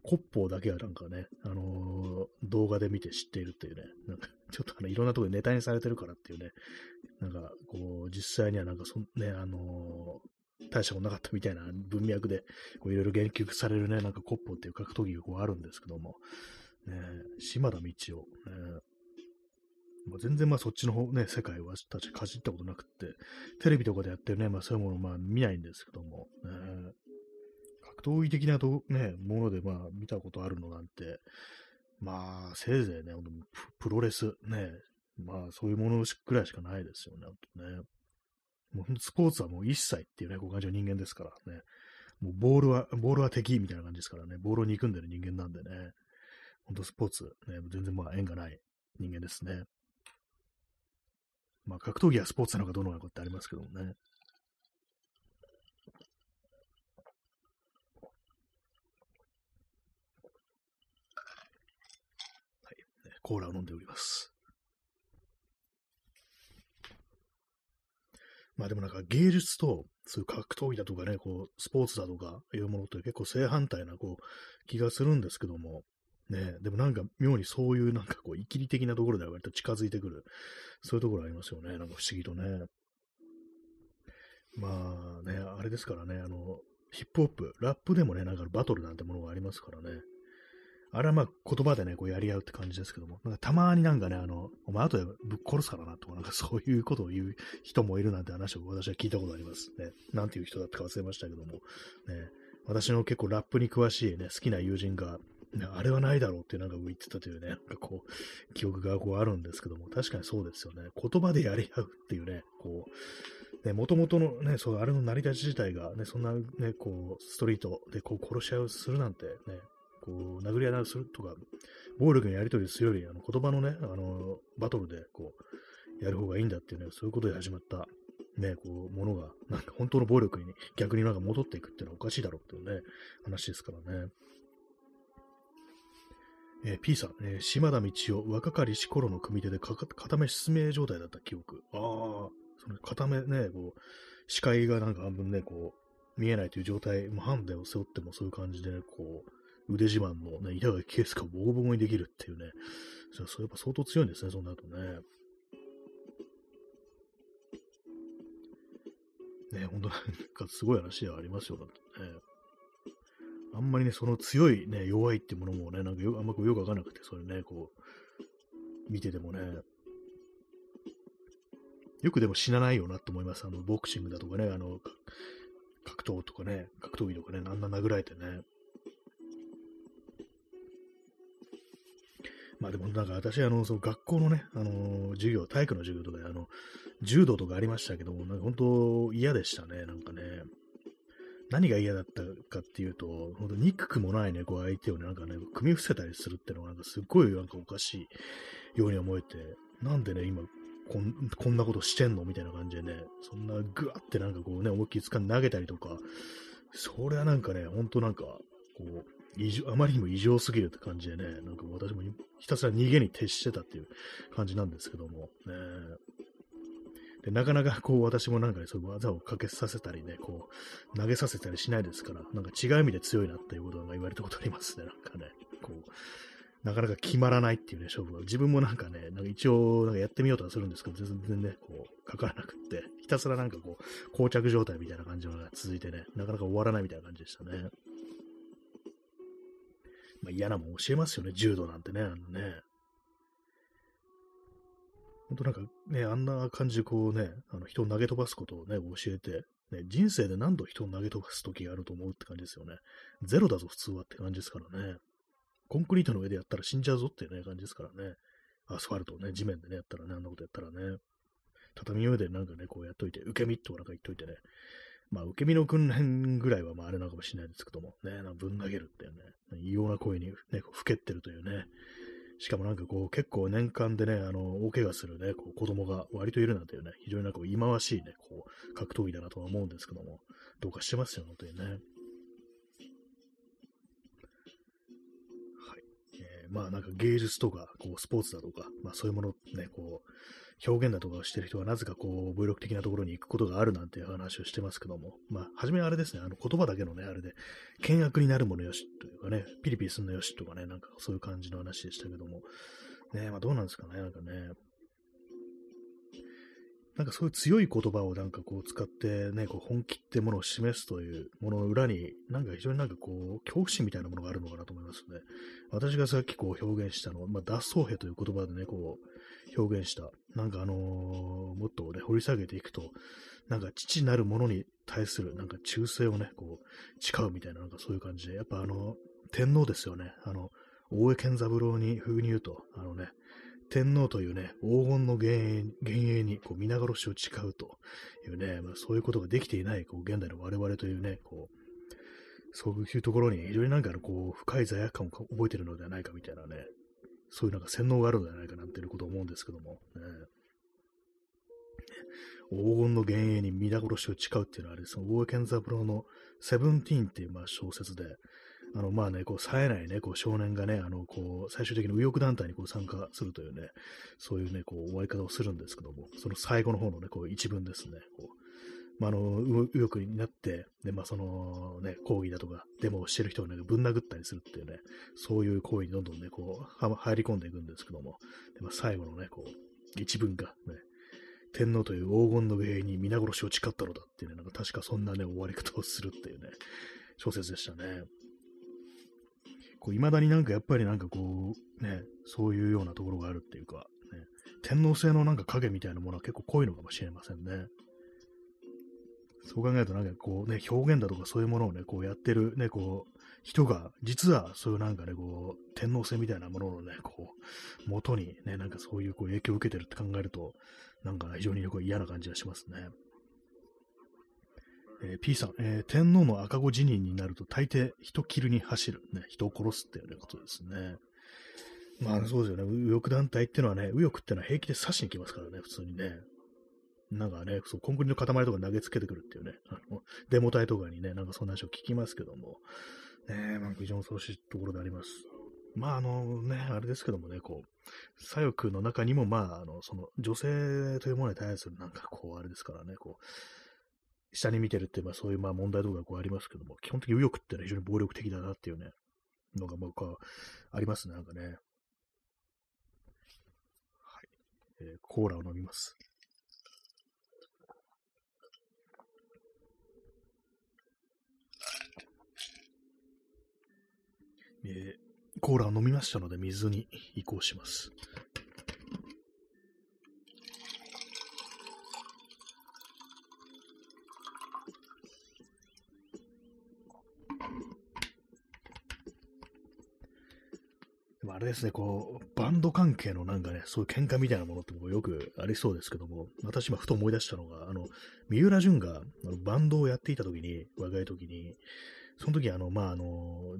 骨法だけはなんかね、あのー、動画で見て知っているっていうね、なんかちょっとあのいろんなとこでネタにされてるからっていうね、なんかこう、実際にはなんかそんね、あのー、大したことなかったみたいな文脈で、こういろいろ言及されるね、なんか骨法っていう格闘技がこうあるんですけども、ね、島田道夫、ね、まあ、全然まあそっちの方ね、世界はたちかじったことなくって、テレビとかでやってるね、まあそういうものまあ見ないんですけども、ね、格闘技的なと、ね、ものでまあ見たことあるのなんて、まあせいぜいね、プロレスね、まあそういうものぐらいしかないですよね、とね。もうスポーツはもう一切っていうね、こう感じの人間ですからね。もうボールは、ボールは敵みたいな感じですからね、ボールを憎んでる人間なんでね、ほんとスポーツ、ね、全然まあ縁がない人間ですね。まあ、格闘技はスポーツなのかどうなのかってありますけどもね。はい、コーラを飲んでおります。まあでもなんか芸術と、そういう格闘技だとかね、こう、スポーツだとかいうものって結構正反対な、こう、気がするんですけども、ね、でもなんか妙にそういうなんかこう、生きり的なところでは割と近づいてくる、そういうところありますよね、なんか不思議とね。まあね、あれですからね、あの、ヒップホップ、ラップでもね、なんかバトルなんてものがありますからね。あれはまあ言葉でね、こうやり合うって感じですけども、なんかたまになんかね、あの、お前後でぶっ殺すからなとか、なんかそういうことを言う人もいるなんて話を私は聞いたことあります。ね。なんていう人だったか忘れましたけども、ね、私の結構ラップに詳しいね、好きな友人が、あれはないだろうってなんか言ってたというね、なんかこう、記憶がこうあるんですけども、確かにそうですよね。言葉でやり合うっていうね、こう、ね、もともとのね、そう、あれの成り立ち自体がね、そんなね、こう、ストリートでこう殺し合いをするなんてね、こう、殴り合いをするとか、暴力にやり取りするより、あの言葉のね、あの、バトルで、こう、やる方がいいんだっていうね、そういうことで始まった、ね、こう、ものが、なんか本当の暴力に逆になんか戻っていくっていうのはおかしいだろうっていうね、話ですからね。えー、P さん、えー、島田道夫、若かりし頃の組手で片目失明状態だった記憶。ああ、その片目ね、こう、視界がなんか半分ね、こう、見えないという状態、もうハンデを背負ってもそういう感じでね、こう、腕自慢のね、板垣ケースがボコボコにできるっていうね、それやっぱ相当強いんですね、そんな後ね。ね、本当なんかすごい話ではありますよ、だってね。あんまりね、その強いね、弱いってものもね、なんかよあんまよくわかんなくて、それね、こう、見ててもね、よくでも死なないよなと思います。あの、ボクシングだとかね、あの、格闘とかね、格闘技とかね、あんな殴られてね、まあでもなんか私、あの、その学校のね、あの授業、体育の授業とかで、あの、柔道とかありましたけども、なんか本当嫌でしたね、なんかね。何が嫌だったかっていうと、本当憎くもないね、こう相手をね、なんかね、組み伏せたりするっていうのがなんかすごいなんかおかしいように思えて、なんでね、今こん、こんなことしてんのみたいな感じでね、そんなぐわってなんかこうね、思いっきり掴んで投げたりとか、それはなんかね、ほんとなんか、こう、異常、あまりにも異常すぎるって感じでね、なんか私もひたすら逃げに徹してたっていう感じなんですけども、ね。で、なかなかこう私もなんかね、そういう技をかけさせたりね、こう、投げさせたりしないですから、なんか違う意味で強いなっていうことが言われたことありますね、なんかね。こう、なかなか決まらないっていうね、勝負が。自分もなんかね、なんか一応なんかやってみようとはするんですけど、全然ね、こう、かからなくって、ひたすらなんかこう、膠着状態みたいな感じのが続いてね、なかなか終わらないみたいな感じでしたね。まあ、嫌なもん教えますよね、柔道なんてね、あのね。ほんとなんかね、あんな感じでこうね、あの人を投げ飛ばすことをね、教えて、ね、人生で何度人を投げ飛ばす時があると思うって感じですよね。ゼロだぞ、普通はって感じですからね。コンクリートの上でやったら死んじゃうぞっていうね、感じですからね。アスファルトをね、地面でね、やったらね、あんなことやったらね。畳の上でなんかね、こうやっといて、受け身ってなんか言っといてね、まあ、受け身の訓練ぐらいはまああれなのかもしれないですけども、ね、ぶん投げるっていうね、異様な声にね、ふけってるというね、しかもなんかこう、結構年間でね、あの、大怪我するね、こう子供が割といるなんていうね、非常になんか忌まわしいね、こう、格闘技だなとは思うんですけども、どうかしてますよ、本当にね。はい。えー、まあなんか芸術とか、こう、スポーツだとか、まあそういうものね、こう、表現だとかをしてる人がなぜかこう、武力的なところに行くことがあるなんていう話をしてますけども、まあ、初めはあれですね、あの言葉だけのね、あれで、険悪になるものよしというかね、ピリピリすんのよしとかね、なんかそういう感じの話でしたけども、ね、まあどうなんですかね、なんかね、なんかそういう強い言葉をなんかこう使ってね、こう本気ってものを示すというものの裏に、なんか非常になんかこう、恐怖心みたいなものがあるのかなと思いますね。私がさっきこう表現したのは、まあ脱走兵という言葉でね、こう表現した、なんかあのー、もっとね、掘り下げていくと、なんか父なるものに対するなんか忠誠をね、こう、誓うみたいな、なんかそういう感じで、やっぱあの、天皇ですよね。あの、大江健三郎に風に言うと、あのね、天皇というね、黄金の幻影にこう皆殺しを誓うというね、まあ、そういうことができていないこう現代の我々というね、こうそういうところに非常になんかのこう深い罪悪感を覚えてるのではないかみたいなね、そういうなんか洗脳があるのではないかなんていうことを思うんですけども、ね、黄金の幻影に皆殺しを誓うっていうのはあれです。大江健三郎のセブンティーンっていうまあ小説で、あの、まあね、こう、冴えないね、こう、少年がね、あの、こう、最終的に右翼団体にこう参加するというね、そういうね、こう、終わり方をするんですけども、その最後の方のね、こう、一文ですね、こう、まあ、の、右翼になって、で、まあ、その、ね、抗議だとか、デモをしてる人をね、ぶん殴ったりするっていうね、そういう行為にどんどんね、こう、入り込んでいくんですけども、でまあ、最後のね、こう、一文が、ね、天皇という黄金の兵に皆殺しを誓ったのだっていうね、なんか確かそんなね、終わり方をするっていうね、小説でしたね。こう、未だになんかやっぱりなんかこう、ね、そういうようなところがあるっていうか、ね、天皇制のなんか影みたいなものは結構濃いのかもしれませんね。そう考えるとなんかこうね、表現だとかそういうものをね、こうやってるね、こう、人が、実はそういうなんかね、こう、天皇制みたいなもののね、こう、元にね、なんかそういうこう影響を受けてるって考えると、なんか非常にこう嫌な感じがしますね。えー、P さん、えー、天皇の赤子辞任になると大抵人切るに走る、ね、人を殺すっていうことですね。まあそうですよね。右翼団体っていうのはね、右翼っていうのは平気で刺しに来ますからね、普通にね。なんかね、そうコンクリの塊とか投げつけてくるっていうね、あのデモ隊とかにね、なんかそんな話を聞きますけども、ね、まあ非常に恐ろしいところであります。まああのね、あれですけどもね、こう、左翼の中にも、まあ、あの、その女性というものに対するなんかこう、あれですからね、こう、下に見てるって、まあそういうまあ問題とかこうありますけども、基本的に右翼ってのは非常に暴力的だなっていうね、のが僕はありますね、なんかね。はい。えー、コーラを飲みます。えー、コーラを飲みましたので水に移行します。でもあれですね、こう、バンド関係のなんかね、そういう喧嘩みたいなものってもよくありそうですけども、私今ふと思い出したのが、あの、三浦淳があのバンドをやっていた時に、若い時に、その時、あの、まあ、あの、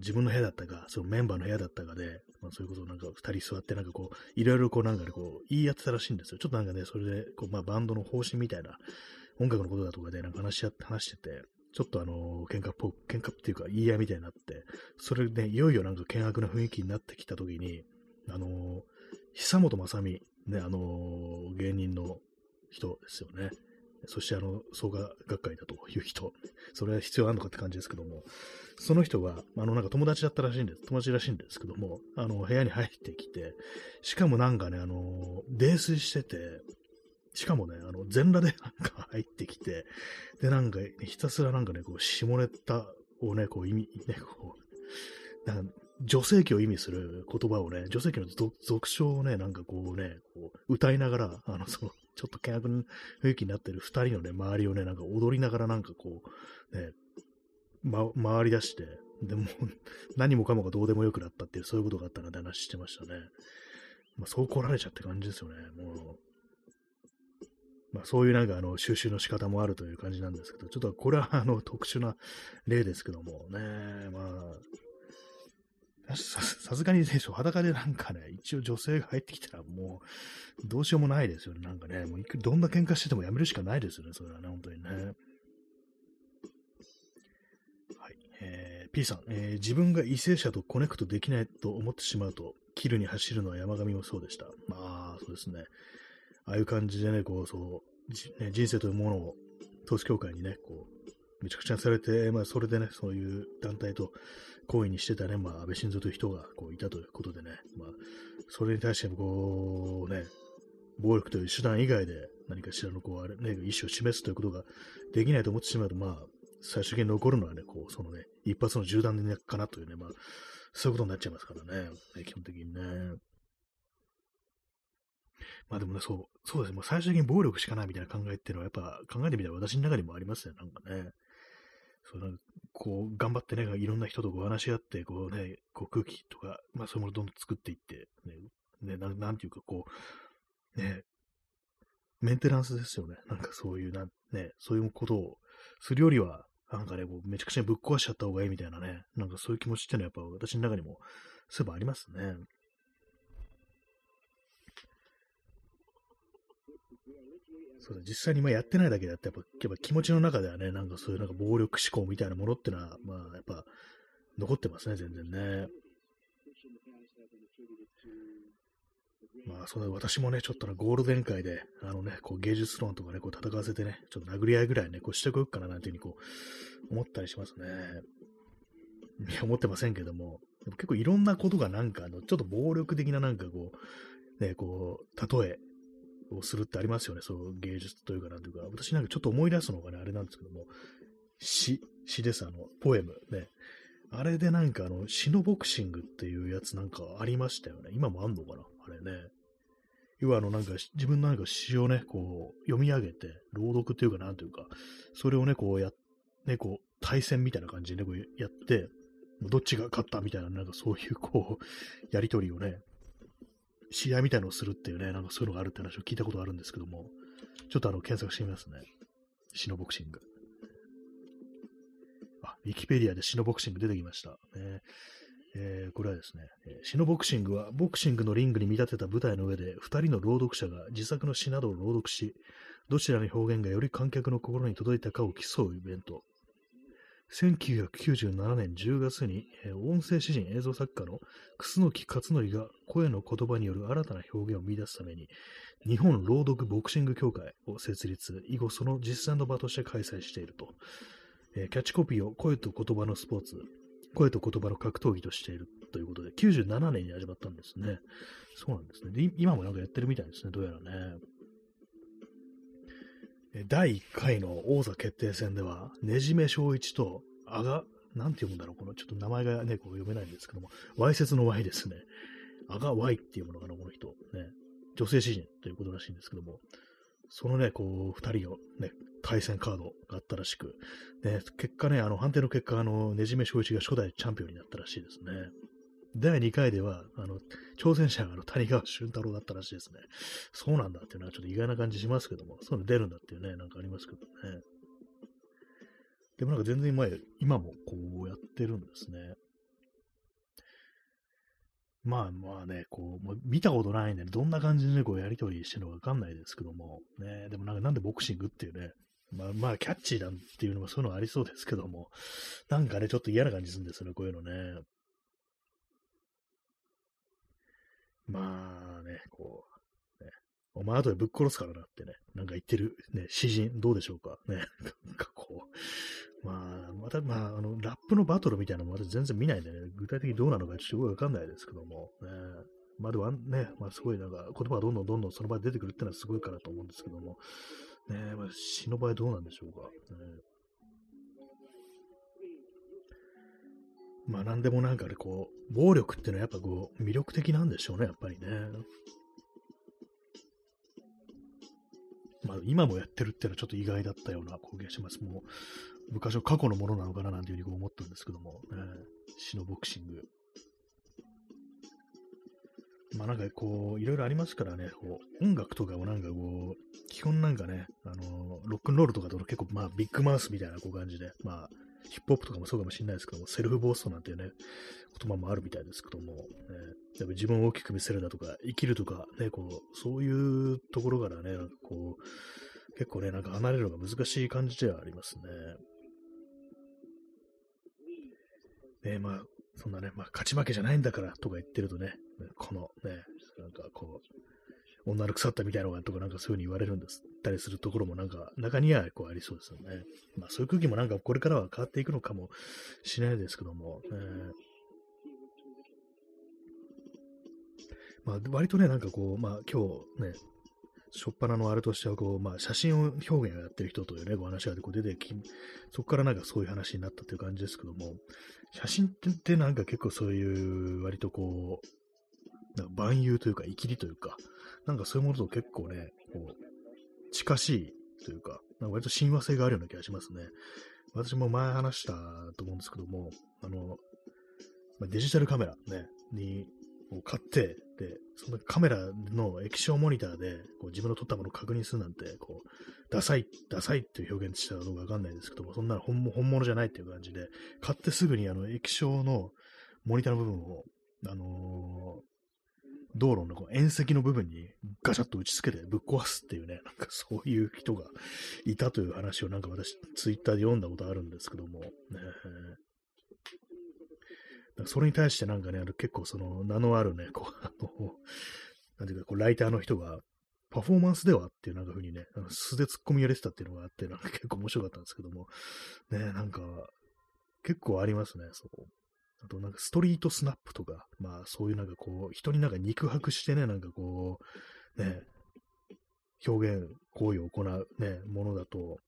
自分の部屋だったか、そのメンバーの部屋だったかで、まあ、そういうことなんか二人座って、なんかこう、いろいろこう、なんかね、こう、言い合ってたらしいんですよ。ちょっとなんかね、それで、こう、まあ、バンドの方針みたいな、音楽のことだとかで、なんか話し合って、話してて、ちょっとあの、喧嘩っぽ、喧嘩っていうか言い合いみたいになって、それで、いよいよなんか険悪な雰囲気になってきた時に、あの、久本雅美、ね、あの、芸人の人ですよね。そしてあの、創価学会だという人、それは必要あるのかって感じですけども、その人が、あの、なんか友達だったらしいんです、友達らしいんですけども、あの、部屋に入ってきて、しかもなんかね、あの、泥酔してて、しかもね、あの、全裸で なんか入ってきて、で、なんか、ひたすらなんかね、こう、下ネタをね、こう、意味、ね、こう、なんか、女性器を意味する言葉をね、女性器の俗称をね、なんかこうね、こう歌いながら、あの、その、ちょっと険悪な雰囲気になってる二人のね、周りをね、なんか踊りながらなんかこう、ね、ま、回り出して、でも、何もかもがどうでもよくなったっていう、そういうことがあったなって話してましたね。まあ、そう来られちゃって感じですよね。もう、まあ、そういうなんかあの収集の仕方もあるという感じなんですけど、ちょっとこれはあの特殊な例ですけどもね、まあ、さすがにでしょ、裸でなんかね、一応女性が入ってきたらもう、どうしようもないですよね。なんかね、もうどんな喧嘩しててもやめるしかないですよね、それはね、本当にね。はいえー、P さん、えー、自分が異性者とコネクトできないと思ってしまうと、キルに走るのは山上もそうでした。まあ、そうですね。ああいう感じでね、こう、そう、ね、人生というものを統一教会にね、こう、めちゃくちゃされて、まあ、それでね、そういう団体と行為にしてたね、まあ、安倍晋三という人がこういたということでね、まあ、それに対してもこう、ね、暴力という手段以外で何かしらのこう、あれ、ね、意思を示すということができないと思ってしまうと、まあ、最終的に残るのはね、こう、そのね、一発の銃弾でかなというね、まあ、そういうことになっちゃいますからね、基本的にね。まあでもね、そう、そうですね、まあ、最終的に暴力しかないみたいな考えっていうのは、やっぱ考えてみたら私の中にもありますね、なんかね。そうなんこう、頑張ってね、いろんな人とこう話し合って、こうね、こう空気とか、まあそういうものをどんどん作っていって、ね、ねななんていうか、こう、ね、メンテナンスですよね。なんかそういう、なね、そういうことをするよりは、なんかね、こうめちゃくちゃぶっ壊しちゃった方がいいみたいなね、なんかそういう気持ちっていうのはやっぱ私の中にも、そういえばありますね。そう、実際にまあやってないだけであって、やっぱやっぱ気持ちの中ではね、なんかそういうなんか暴力思考みたいなものっていうのは、まあやっぱ残ってますね、全然ね。まあ、それ私もね、ちょっと、ゴールデン界で、あのね、こう芸術論とかね、こう戦わせてね、ちょっと殴り合いぐらいね、こうしてこようかななんていうふうにこう、思ったりしますね。いや、思ってませんけども、でも結構いろんなことがなんか、あの、ちょっと暴力的ななんかこう、ね、こう、例えをするってありますよね、そう芸術というかなんていうか、私なんかちょっと思い出すのがね、あれなんですけども、詩、詩です、あの、ポエム、ね。あれでなんかあの、詩のボクシングっていうやつなんかありましたよね。今もあんのかな？あれね。要はあのなんか自分のなんか詩をね、こう読み上げて、朗読っていうかなんというか、それをね、こうや、ね、こう対戦みたいな感じで、ね、こうやって、どっちが勝ったみたいな、なんかそういうこう、やりとりをね、試合みたいのをするっていうね、なんかそういうのがあるって話を聞いたことあるんですけども、ちょっとあの、検索してみますね。シノボクシング。あ、ウィキペディアでシノボクシング出てきました。ねえー、これはですね、えー、シノボクシングはボクシングのリングに見立てた舞台の上で2人の朗読者が自作の詩などを朗読し、どちらの表現がより観客の心に届いたかを競うイベント。1997年10月に、えー、音声詩人映像作家の楠木勝則が声の言葉による新たな表現を見出すために、日本朗読ボクシング協会を設立、以後その実践の場として開催していると。えー、キャッチコピーを声と言葉のスポーツ、声と言葉の格闘技としているということで、97年に始まったんですね。そうなんですね。で今もなんかやってるみたいですね、どうやらね。第1回の王座決定戦では、ねじめ正一と、あが、なんて読むんだろう、このちょっと名前がね、こう読めないんですけども、わいせつの Y ですね。あが Y っていうものかな、この人。ね。女性詩人ということらしいんですけども、そのね、こう、二人をね、対戦カードがあったらしく、ね、結果ね、あの、判定の結果、あの、ねじめ正一が初代チャンピオンになったらしいですね。第2回では、あの、挑戦者があの谷川俊太郎だったらしいですね。そうなんだっていうのはちょっと意外な感じしますけども、そういうの出るんだっていうね、なんかありますけどね。でもなんか全然前、今もこうやってるんですね。まあまあね、こう、見たことないんで、どんな感じで、こうやりとりしてるのかわかんないですけども、ね、でもなんかなんでボクシングっていうね、まあまあキャッチーだっていうのもそういうのありそうですけども、なんかね、ちょっと嫌な感じするんですよね、こういうのね。まあね、こう、ね、お前後でぶっ殺すからなってね、なんか言ってる、ね、詩人、どうでしょうか。ね、なんかこう、まあ、また、まあ、あの、ラップのバトルみたいなのもまた全然見ないんでね、具体的にどうなのかちょっとよくわかんないですけども、ね、まあでもね、まあすごいなんか言葉がどんどんどんどんその場で出てくるってのはすごいからと思うんですけども、ね、まあ詩の場合どうなんでしょうか。ね。まあ何でもなんかね、こう、暴力っていうのはやっぱこう、魅力的なんでしょうね、やっぱりね。まあ今もやってるっていうのはちょっと意外だったような気がします。もう、昔の過去のものなのかななんていうふうに思ったんですけども、ね、死のボクシング。まあなんかこう、いろいろありますからね、こう、音楽とかもなんかこう、基本なんかね、あの、ロックンロールとかと結構まあビッグマウスみたいなこう感じで、まあ、ヒップホップとかもそうかもしれないですけども、セルフボーストなんていうね、言葉もあるみたいですけども、ね、やっぱ自分を大きく見せるだとか、生きるとか、ね、こう、そういうところからね、なんかこう、結構ね、なんか離れるのが難しい感じではありますね。ね、まあ、そんなね、まあ、勝ち負けじゃないんだからとか言ってるとね、このね、なんかこう、女の腐ったみたいなのがとかなんかそういう風に言われるんですったりするところもなんか中にはこうありそうですよね。まあそういう空気もなんかこれからは変わっていくのかもしれないですけども、えー、まあ割とね、なんかこう、まあ今日ね、しょっぱなのあれとしては、こう、まあ、写真を表現をやってる人というね、お話がこう出てき、そこからなんかそういう話になったという感じですけども、写真ってなんか結構そういう割とこう、なんか万有というか、生きりというか、なんかそういうものと結構ね、こう、近しいというか、なんか割と親和性があるような気がしますね。私も前話したと思うんですけども、あの、デジタルカメラね、に、を買って、で、そのカメラの液晶モニターでこう自分の撮ったものを確認するなんて、こう、ダサい、ダサいっていう表現したらどうかわかんないですけども、そんなの本物じゃないっていう感じで、買ってすぐにあの液晶のモニターの部分を、あの、道路のこう縁石の部分にガチャッと打ち付けてぶっ壊すっていうね、なんかそういう人がいたという話をなんか私ツイッターで読んだことあるんですけども、ね、それに対してなんかね、あの結構その名のあるね、こう、あの、なんていうか、こう、ライターの人が、パフォーマンスではっていうなんか風にね、あの素で突っ込みやれてたっていうのがあって、なんか結構面白かったんですけども、ね、なんか、結構ありますね、そう。あとなんかストリートスナップとか、まあそういうなんかこう、人になんか肉薄してね、なんかこう、ね、表現、行為を行うね、ものだと、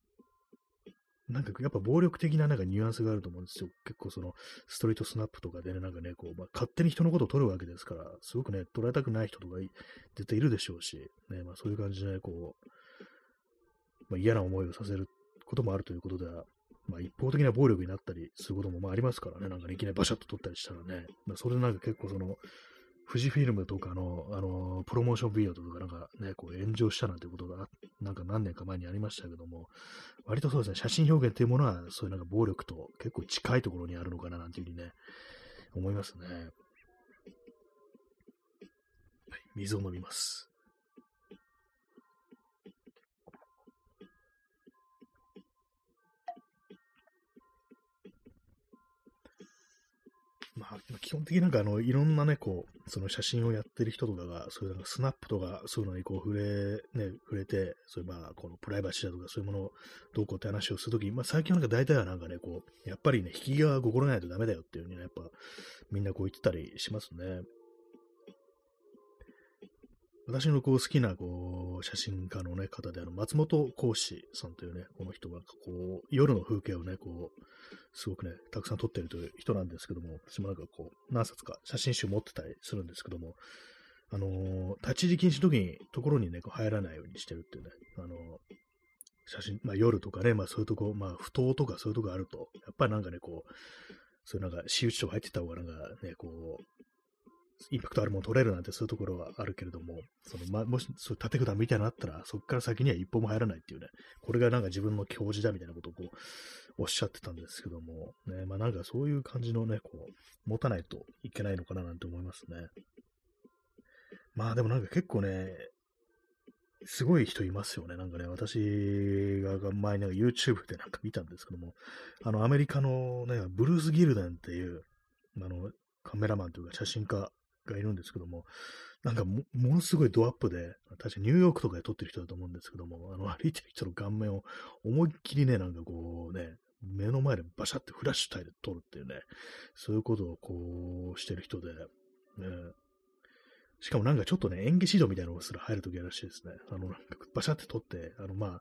なんかやっぱ暴力的ななんかニュアンスがあると思うんですよ。結構そのストリートスナップとかでね、なんかね、こう、まあ、勝手に人のことを取るわけですから、すごくね、取られたくない人とか絶対いるでしょうし、ね、まあそういう感じで、ね、こう、まあ、嫌な思いをさせることもあるということでは、まあ一方的な暴力になったりすることもまあありますからね、なんか、ね、いきなりバシャッと取ったりしたらね、まあ、それでなんか結構その、富士フィルムとかの、あのー、プロモーションビデオとかなんかね、こう炎上したなんてことが、なんか何年か前にありましたけども、割とそうですね、写真表現っていうものは、そういうなんか暴力と結構近いところにあるのかななんていうふうにね、思いますね。はい、水を飲みます。まあ、基本的になんかあの、いろんなね、こう、その写真をやってる人とかが、そういうなんかスナップとか、そういうのにこう触れ、ね、触れて、そういうまあ、このプライバシーだとか、そういうものをどうこうって話をするとき、まあ最近はなんか大体はなんかね、こう、やっぱりね、引き際が心ないとダメだよっていうふうにね、やっぱ、みんなこう言ってたりしますね。私のこう好きなこう写真家の、ね、方であの松本幸志さんというね、この人がこう夜の風景をね、こう、すごくね、たくさん撮ってるという人なんですけども、私もなんかこう、何冊か写真集持ってたりするんですけども、あのー、立ち入り禁止の時に、ところにね、こう入らないようにしてるっていうね、あのー、写真、まあ夜とかね、まあそういうとこ、まあ不当とかそういうとこあると、やっぱりなんかね、こう、そういうなんか、私有地とか入ってた方がなんかね、こう、インパクトあるもの取れるなんてそういうところはあるけれども、そのま、もし、そう縦札みたいなのあったら、そこから先には一歩も入らないっていうね、これがなんか自分の教授だみたいなことをこう、おっしゃってたんですけども、ね、まあなんかそういう感じのね、こう、持たないといけないのかななんて思いますね。まあでもなんか結構ね、すごい人いますよね。なんかね、私が前に YouTube でなんか見たんですけども、あのアメリカのね、ブルース・ギルデンっていう、あの、カメラマンというか写真家がいるんですけども、なんかものすごいドアップで、確かニューヨークとかで撮ってる人だと思うんですけども、あの歩いてる人の顔面を思いっきりね、なんかこうね、目の前でバシャってフラッシュタイで撮るっていうね、そういうことをこうしてる人で、ね、しかもなんかちょっとね、演技指導みたいなのがすら入るときらしいですね。あの、なんかバシャって撮って、あの、ま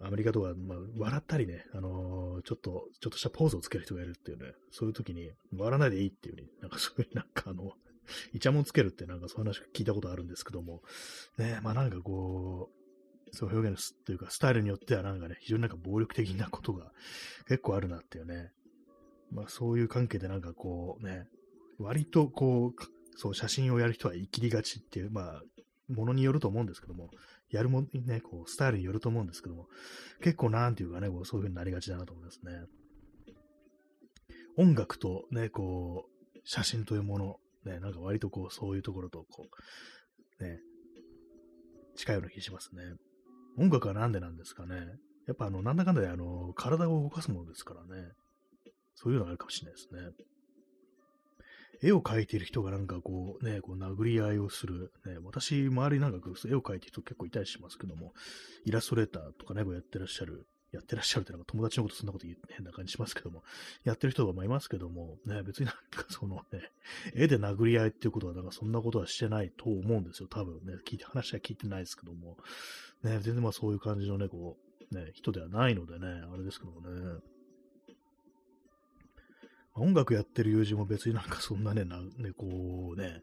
あ、アメリカとか、まあ、笑ったりね、あのー、ちょっと、ちょっとしたポーズをつける人がいるっていうね、そういう時に、笑わないでいいっていう風に、なんかそういう、なんかあの、イチャモンつけるってなんかそういう話聞いたことあるんですけども、ね、まあなんかこう、そう表現すというか、スタイルによってはなんかね、非常になんか暴力的なことが結構あるなっていうね、まあそういう関係でなんかこうね、割とこう、そう写真をやる人は生きりがちっていう、まあ、ものによると思うんですけども、やるもんね、こう、スタイルによると思うんですけども、結構なんていうかね、こうそういう風になりがちだなと思いますね。音楽とね、こう、写真というもの、ね、なんか割とこう、そういうところと、こう、ね、近いような気がしますね。音楽はなんでなんですかね。やっぱあの、なんだかんだであの、体を動かすものですからね。そういうのがあるかもしれないですね。絵を描いている人がなんかこうね、こう殴り合いをする。ね、私、周りなんか絵を描いてる人結構いたりしますけども、イラストレーターとかね、やってらっしゃるやってらっしゃるってなんか友達のことそんなこと言って変な感じしますけども、やってる人がいますけども、ね、別になんかそのね、絵で殴り合いっていうことは、なんかそんなことはしてないと思うんですよ。多分ね、聞いて、話は聞いてないですけども、ね、全然まあそういう感じのね、こう、ね、人ではないのでね、あれですけどもね。音楽やってる友人も別になんかそんなね、なねこうね、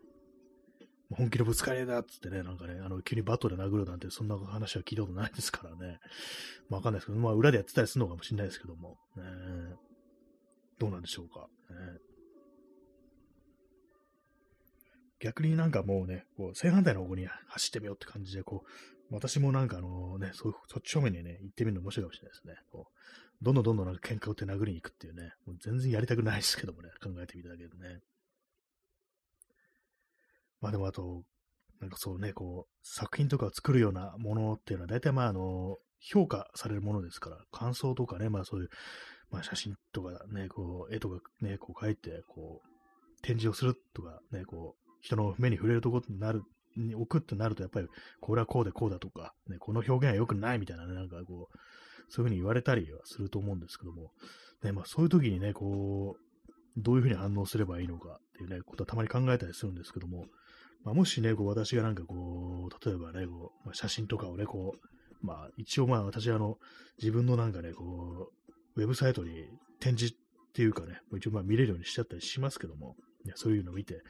本気のぶつかりだっつってね、なんかね、あの、急にバットで殴るなんて、そんな話は聞いたことないですからね。まあ、わかんないですけど、まあ、裏でやってたりするのかもしれないですけども、ね、どうなんでしょうか。ね、逆になんかもうね、こう正反対の方向に走ってみようって感じで、こう、私もなんかあのね、そういう、そっち方面にね、行ってみるの面白いかもしれないですね。こうどんどんどんどんなんか喧嘩をって殴りに行くっていうね、もう全然やりたくないですけどもね、考えてみただけでね。まあでもあと、なんかそうね、こう、作品とかを作るようなものっていうのは、大体まああの、評価されるものですから、感想とかね、まあそういう、まあ、写真とかね、こう、絵とかね、こう描いて、こう、展示をするとか、ね、こう、人の目に触れるところになる、に置くってなると、やっぱり、これはこうでこうだとか、ね、この表現は良くないみたいなね、なんかこう、そういうふうに言われたりはすると思うんですけども、ね、まあそういう時にね、こう、どういうふうに反応すればいいのかっていうね、ことはたまに考えたりするんですけども、まあ、もしね、こう私がなんかこう、例えばね、こう、まあ、写真とかをね、こう、まあ一応まあ私はあの、自分のなんかね、こう、ウェブサイトに展示っていうかね、一応まあ見れるようにしちゃったりしますけども、いやそういうのを見て、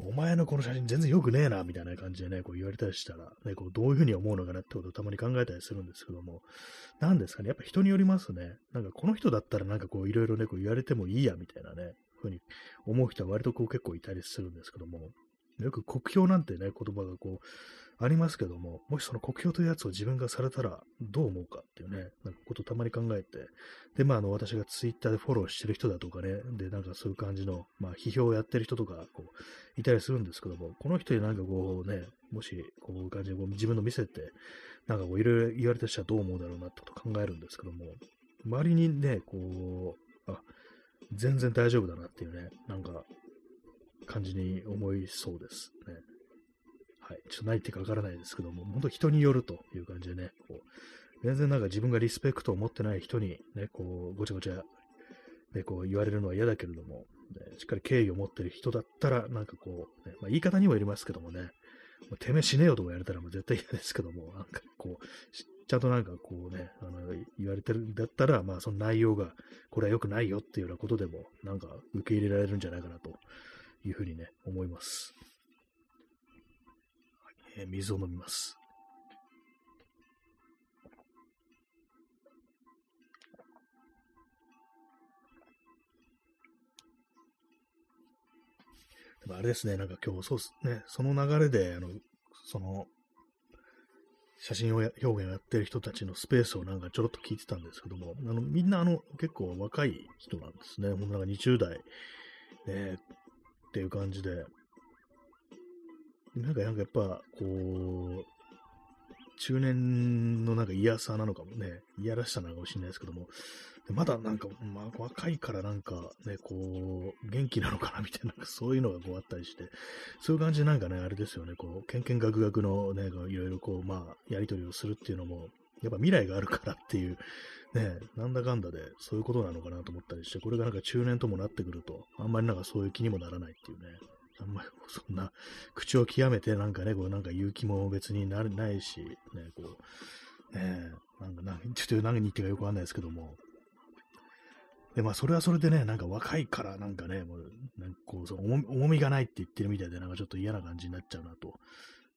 お前のこの写真全然良くねえな、みたいな感じでね、こう言われたりしたら、ね、こうどういうふうに思うのかなってことをたまに考えたりするんですけども、なんですかね、やっぱ人によりますね。なんかこの人だったらなんかこういろいろね、こう言われてもいいや、みたいなね、ふうに思う人は割とこう結構いたりするんですけども、よく国評なんてね、言葉がこう、ありますけども、もしその国評というやつを自分がされたらどう思うかっていうね、なんかことをたまに考えて、で、まあ、あの、私がツイッターでフォローしてる人だとかね、で、なんかそういう感じの、まあ、批評をやってる人とか、こう、いたりするんですけども、この人になんかこうね、もし、こういう感じで自分の見せて、なんかこう、いろいろ言われた人はどう思うだろうなってことを考えるんですけども、周りにね、こう、あ、全然大丈夫だなっていうね、なんか、感じに思いそうですね。はい。ちょっと何言ってかわからないですけども、本当人によるという感じでね、こう、全然なんか自分がリスペクトを持ってない人にね、こう、ごちゃごちゃ、ね、こう言われるのは嫌だけれども、ね、しっかり敬意を持ってる人だったら、なんかこう、ね、まあ、言い方にもよりますけどもね、もうてめえ死ねよとか言われたらもう絶対嫌ですけども、なんかこう、ちゃんとなんかこうね、あの、言われてるんだったら、まあその内容が、これは良くないよっていうようなことでも、なんか受け入れられるんじゃないかなというふうにね、思います。えー、水を飲みます。でもあれですね、なんか今日、そうですね、その流れで、あの、その、写真を表現をやってる人たちのスペースをなんかちょろっと聞いてたんですけども、あのみんなあの結構若い人なんですね。もうなんか20代、ね、っていう感じで、なんか、なんかやっぱ、こう、中年のなんか嫌さなのかもね、嫌らしさなのかもしれないですけども、まだなんか、まあ、若いからなんかね、こう、元気なのかなみたいな、そういうのがこうあったりして、そういう感じでなんかね、あれですよね、こう、けんけんがくがくのね、いろいろこう、まあ、やりとりをするっていうのも、やっぱ未来があるからっていう、ね、なんだかんだでそういうことなのかなと思ったりして、これがなんか中年ともなってくると、あんまりなんかそういう気にもならないっていうね、あんまりそんな口を極めてなんかね、こうなんか勇気も別になないし、ね、こう、ね、なんかな、ちょっと何言ってかよくわかんないですけども、で、まあ、それはそれでね、なんか若いからなんかね、もう、なんかこう、その重みがないって言ってるみたいで、なんかちょっと嫌な感じになっちゃうなと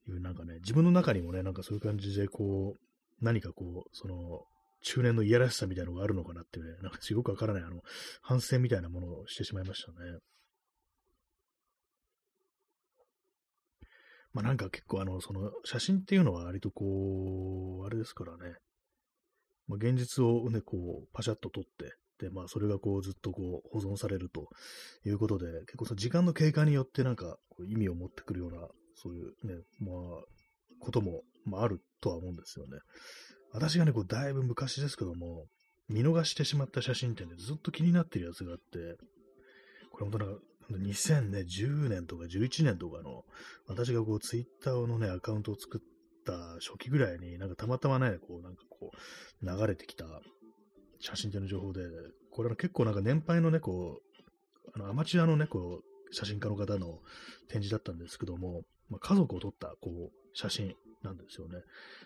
いう、なんかね、自分の中にもね、なんかそういう感じで、こう、何かこう、その、中年のいやらしさみたいなのがあるのかなってね、なんかすごくわからない、あの、反省みたいなものをしてしまいましたね。まあなんか結構あの、その写真っていうのは割とこう、あれですからね、まあ、現実をね、こう、パシャッと撮って、で、まあそれがこうずっとこう保存されるということで、結構その時間の経過によってなんか意味を持ってくるような、そういうね、まあ、ことも、まあ、るとは思うんですよね。私がね、こうだいぶ昔ですけども、見逃してしまった写真ってね、ずっと気になってるやつがあって、これ本当なんか2010年とか11年とかの、私がこう、ツイッターのね、アカウントを作った初期ぐらいに、なんかたまたまね、こう、なんかこう、流れてきた写真展の情報で、これは結構なんか年配のね、あの、アマチュアのね、写真家の方の展示だったんですけども、まあ、家族を撮った、こう、写真なんですよね。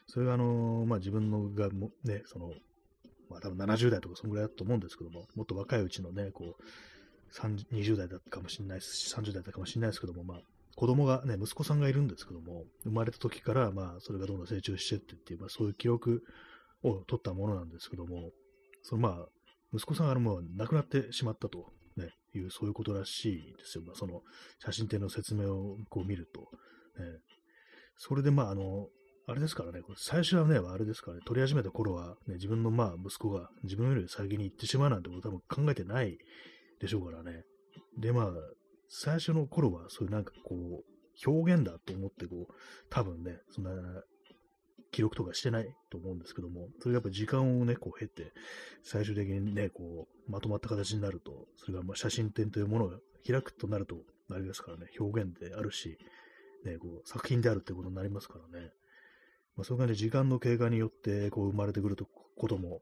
それが、あの、まあ、自分のがも、ね、その、まあ、多分70代とかそのぐらいだと思うんですけども、もっと若いうちのね、こう、20代だったかもしれないですし、30代だったかもしれないですけども、まあ、子供がね、息子さんがいるんですけども、生まれた時から、まあ、それがどんどん成長してってっていう、まあ、そういう記録を取ったものなんですけども、そのまあ、息子さんがもう亡くなってしまったと、ね、いう、そういうことらしいですよ。まあ、その写真展の説明をこう見ると。ね、それでまあ、あの、あれですからね、これ最初はね、あれですからね、撮り始めた頃は、ね、自分のまあ息子が自分より先に行ってしまうなんてこと多分考えてないでしょうからね。で、まあ、最初の頃は、そういうなんかこう、表現だと思って、こう、多分ね、そんな、記録とかしてないと思うんですけども、それがやっぱ時間をね、こう経て、最終的にね、こう、まとまった形になると、それがまあ写真展というものが開くとなると、あれですからね、表現であるし、ね、こう、作品であるってことになりますからね。まあ、そういう感じで時間の経過によって、こう、生まれてくることも、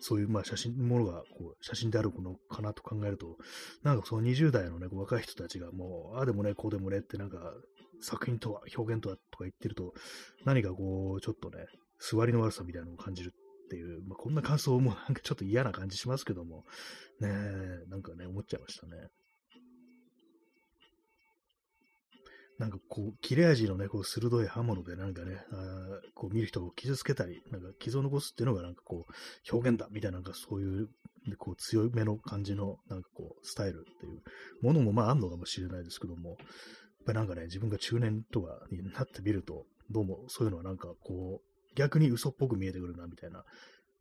そういう、まあ、写真、ものが、こう、写真であるのかなと考えると、なんかその20代のね、若い人たちがもう、ああでもね、こうでもねって、なんか、作品とは、表現とはとか言ってると、何かこう、ちょっとね、座りの悪さみたいなのを感じるっていう、まあ、こんな感想もなんかちょっと嫌な感じしますけども、ねなんかね、思っちゃいましたね。なんかこう、切れ味のね、こう、鋭い刃物でなんかね、あこう見る人を傷つけたり、なんか傷を残すっていうのがなんかこう、表現だみたいな、なんかそういう、こう、強めの感じの、なんかこう、スタイルっていうものもまああんのかもしれないですけども、ぱりなんかね、自分が中年とかになってみると、どうもそういうのはなんかこう、逆に嘘っぽく見えてくるなみたいな。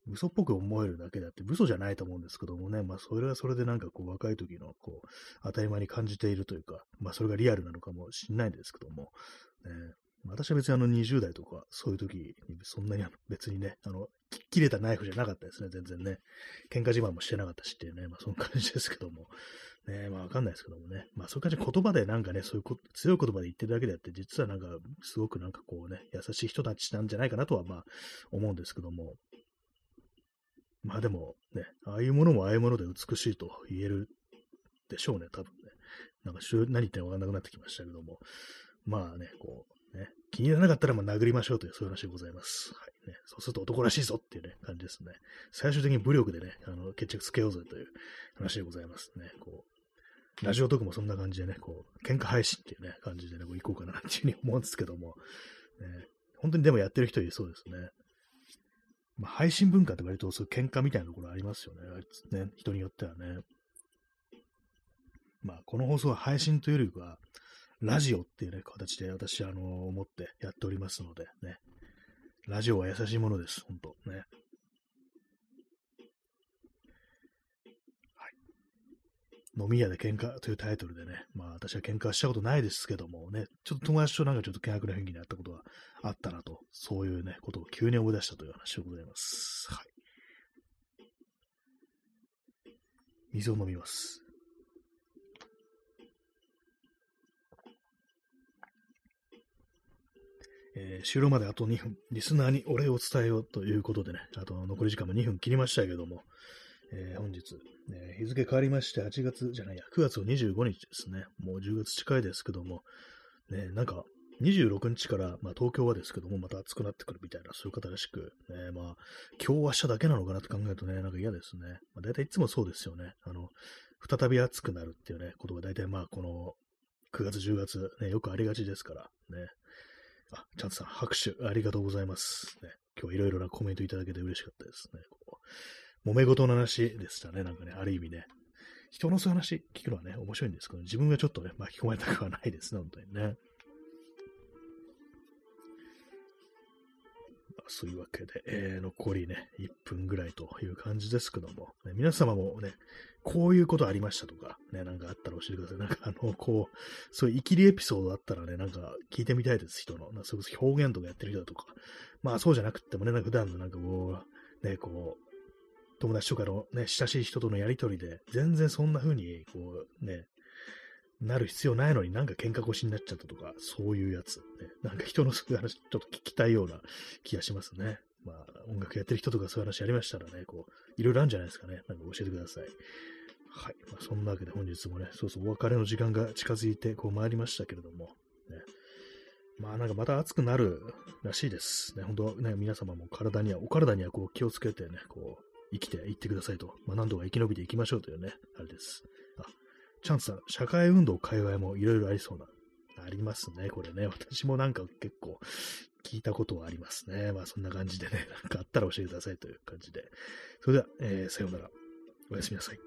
嘘っぽく思えるだけであって、嘘じゃないと思うんですけどもね、まあ、それはそれでなんかこう、若い時の、こう、当たり前に感じているというか、まあ、それがリアルなのかもしれないんですけども、ね、私は別にあの20代とか、そういう時にそんなに 別にね、あの、切れたナイフじゃなかったですね、全然ね。喧嘩自慢もしてなかったしっていうね、まあそんな感じですけども。ね、まあわかんないですけどもね。まあそういう感じで言葉でなんかね、そういうこ強い言葉で言ってるだけであって、実はなんかすごくなんかこうね、優しい人たちなんじゃないかなとはまあ思うんですけども。まあでもね、ああいうものもああいうもので美しいと言えるでしょうね、多分ね。なんか何言ってもわかんなくなってきましたけども。まあね、こう、気に入らなかったらまあ殴りましょうという、そういう話でございます。はいね。そうすると男らしいぞっていうね、感じですね。最終的に武力でね、あの、決着つけようぜという話でございますね。こう、ラジオトークもそんな感じでね、こう、喧嘩配信っていうね、感じでね、こう行こうかなっていうふうに思うんですけども、ね、本当にでもやってる人いそうですね。まあ、配信文化って割とそういう喧嘩みたいなところありますよね。ね人によってはね。まあ、この放送は配信というよりは、ラジオっていうね、形で私、あの、思ってやっておりますので、ね。ラジオは優しいものです、本当ね。はい飲み屋で喧嘩というタイトルでね、まあ私は喧嘩したことないですけどもね、ちょっと友達となんかちょっと険悪な雰囲気になったことがあったなと、そういうね、ことを急に思い出したという話でございます。はい。水を飲みます。えー、終了まであと2分、リスナーにお礼を伝えようということでね、あと残り時間も2分切りましたけども、えー、本日、ね、日付変わりまして8月じゃないや、9月25日ですね。もう10月近いですけども、ね、なんか26日から、まあ、東京はですけども、また暑くなってくるみたいな、そういう方らしく、ね、まあ、今日は明日だけなのかなって考えるとね、なんか嫌ですね。まあ、大体いつもそうですよね。あの、再び暑くなるっていうね、ことが大体まあ、この9月、10月、ね、よくありがちですから、ね。あ、チャンツさん、拍手ありがとうございます。ね、今日いろいろなコメントいただけて嬉しかったですね。ここ揉め事の話でしたね。なんかね、ある意味ね。人のそういう話聞くのはね、面白いんですけど、自分がちょっとね、巻き込まれたくはないですね、本当にね。そういうわけで、えー、残りね、1分ぐらいという感じですけども、ね、皆様もね、こういうことありましたとか、ね、なんかあったら教えてください。なんかあの、こう、そういう生きりエピソードあったらね、なんか聞いてみたいです、人の。それこそ表現とかやってる人だとか。まあそうじゃなくてもね、なんか普段のなんかこう、ね、こう、友達とかのね、親しい人とのやりとりで、全然そんな風に、こう、ね、なる必要ないのになんか喧嘩腰になっちゃったとか、そういうやつ、ね。なんか人のそういう話、ちょっと聞きたいような気がしますね。まあ、音楽やってる人とかそういう話ありましたらね、こう、いろいろあるんじゃないですかね。なんか教えてください。はい。まあ、そんなわけで本日もね、そうそう、お別れの時間が近づいて、こう参りましたけれども、ね。まあなんかまた暑くなるらしいです。ね、本当ね、皆様も体には、お体にはこう気をつけてね、こう、生きていってくださいと。まあ、何度か生き延びていきましょうというね、あれです。チャンスさん、社会運動界隈もいろいろありそうな。ありますね、これね。私もなんか結構聞いたことはありますね。まあそんな感じでね、なんかあったら教えてくださいという感じで。それでは、えー、さようなら。おやすみなさい。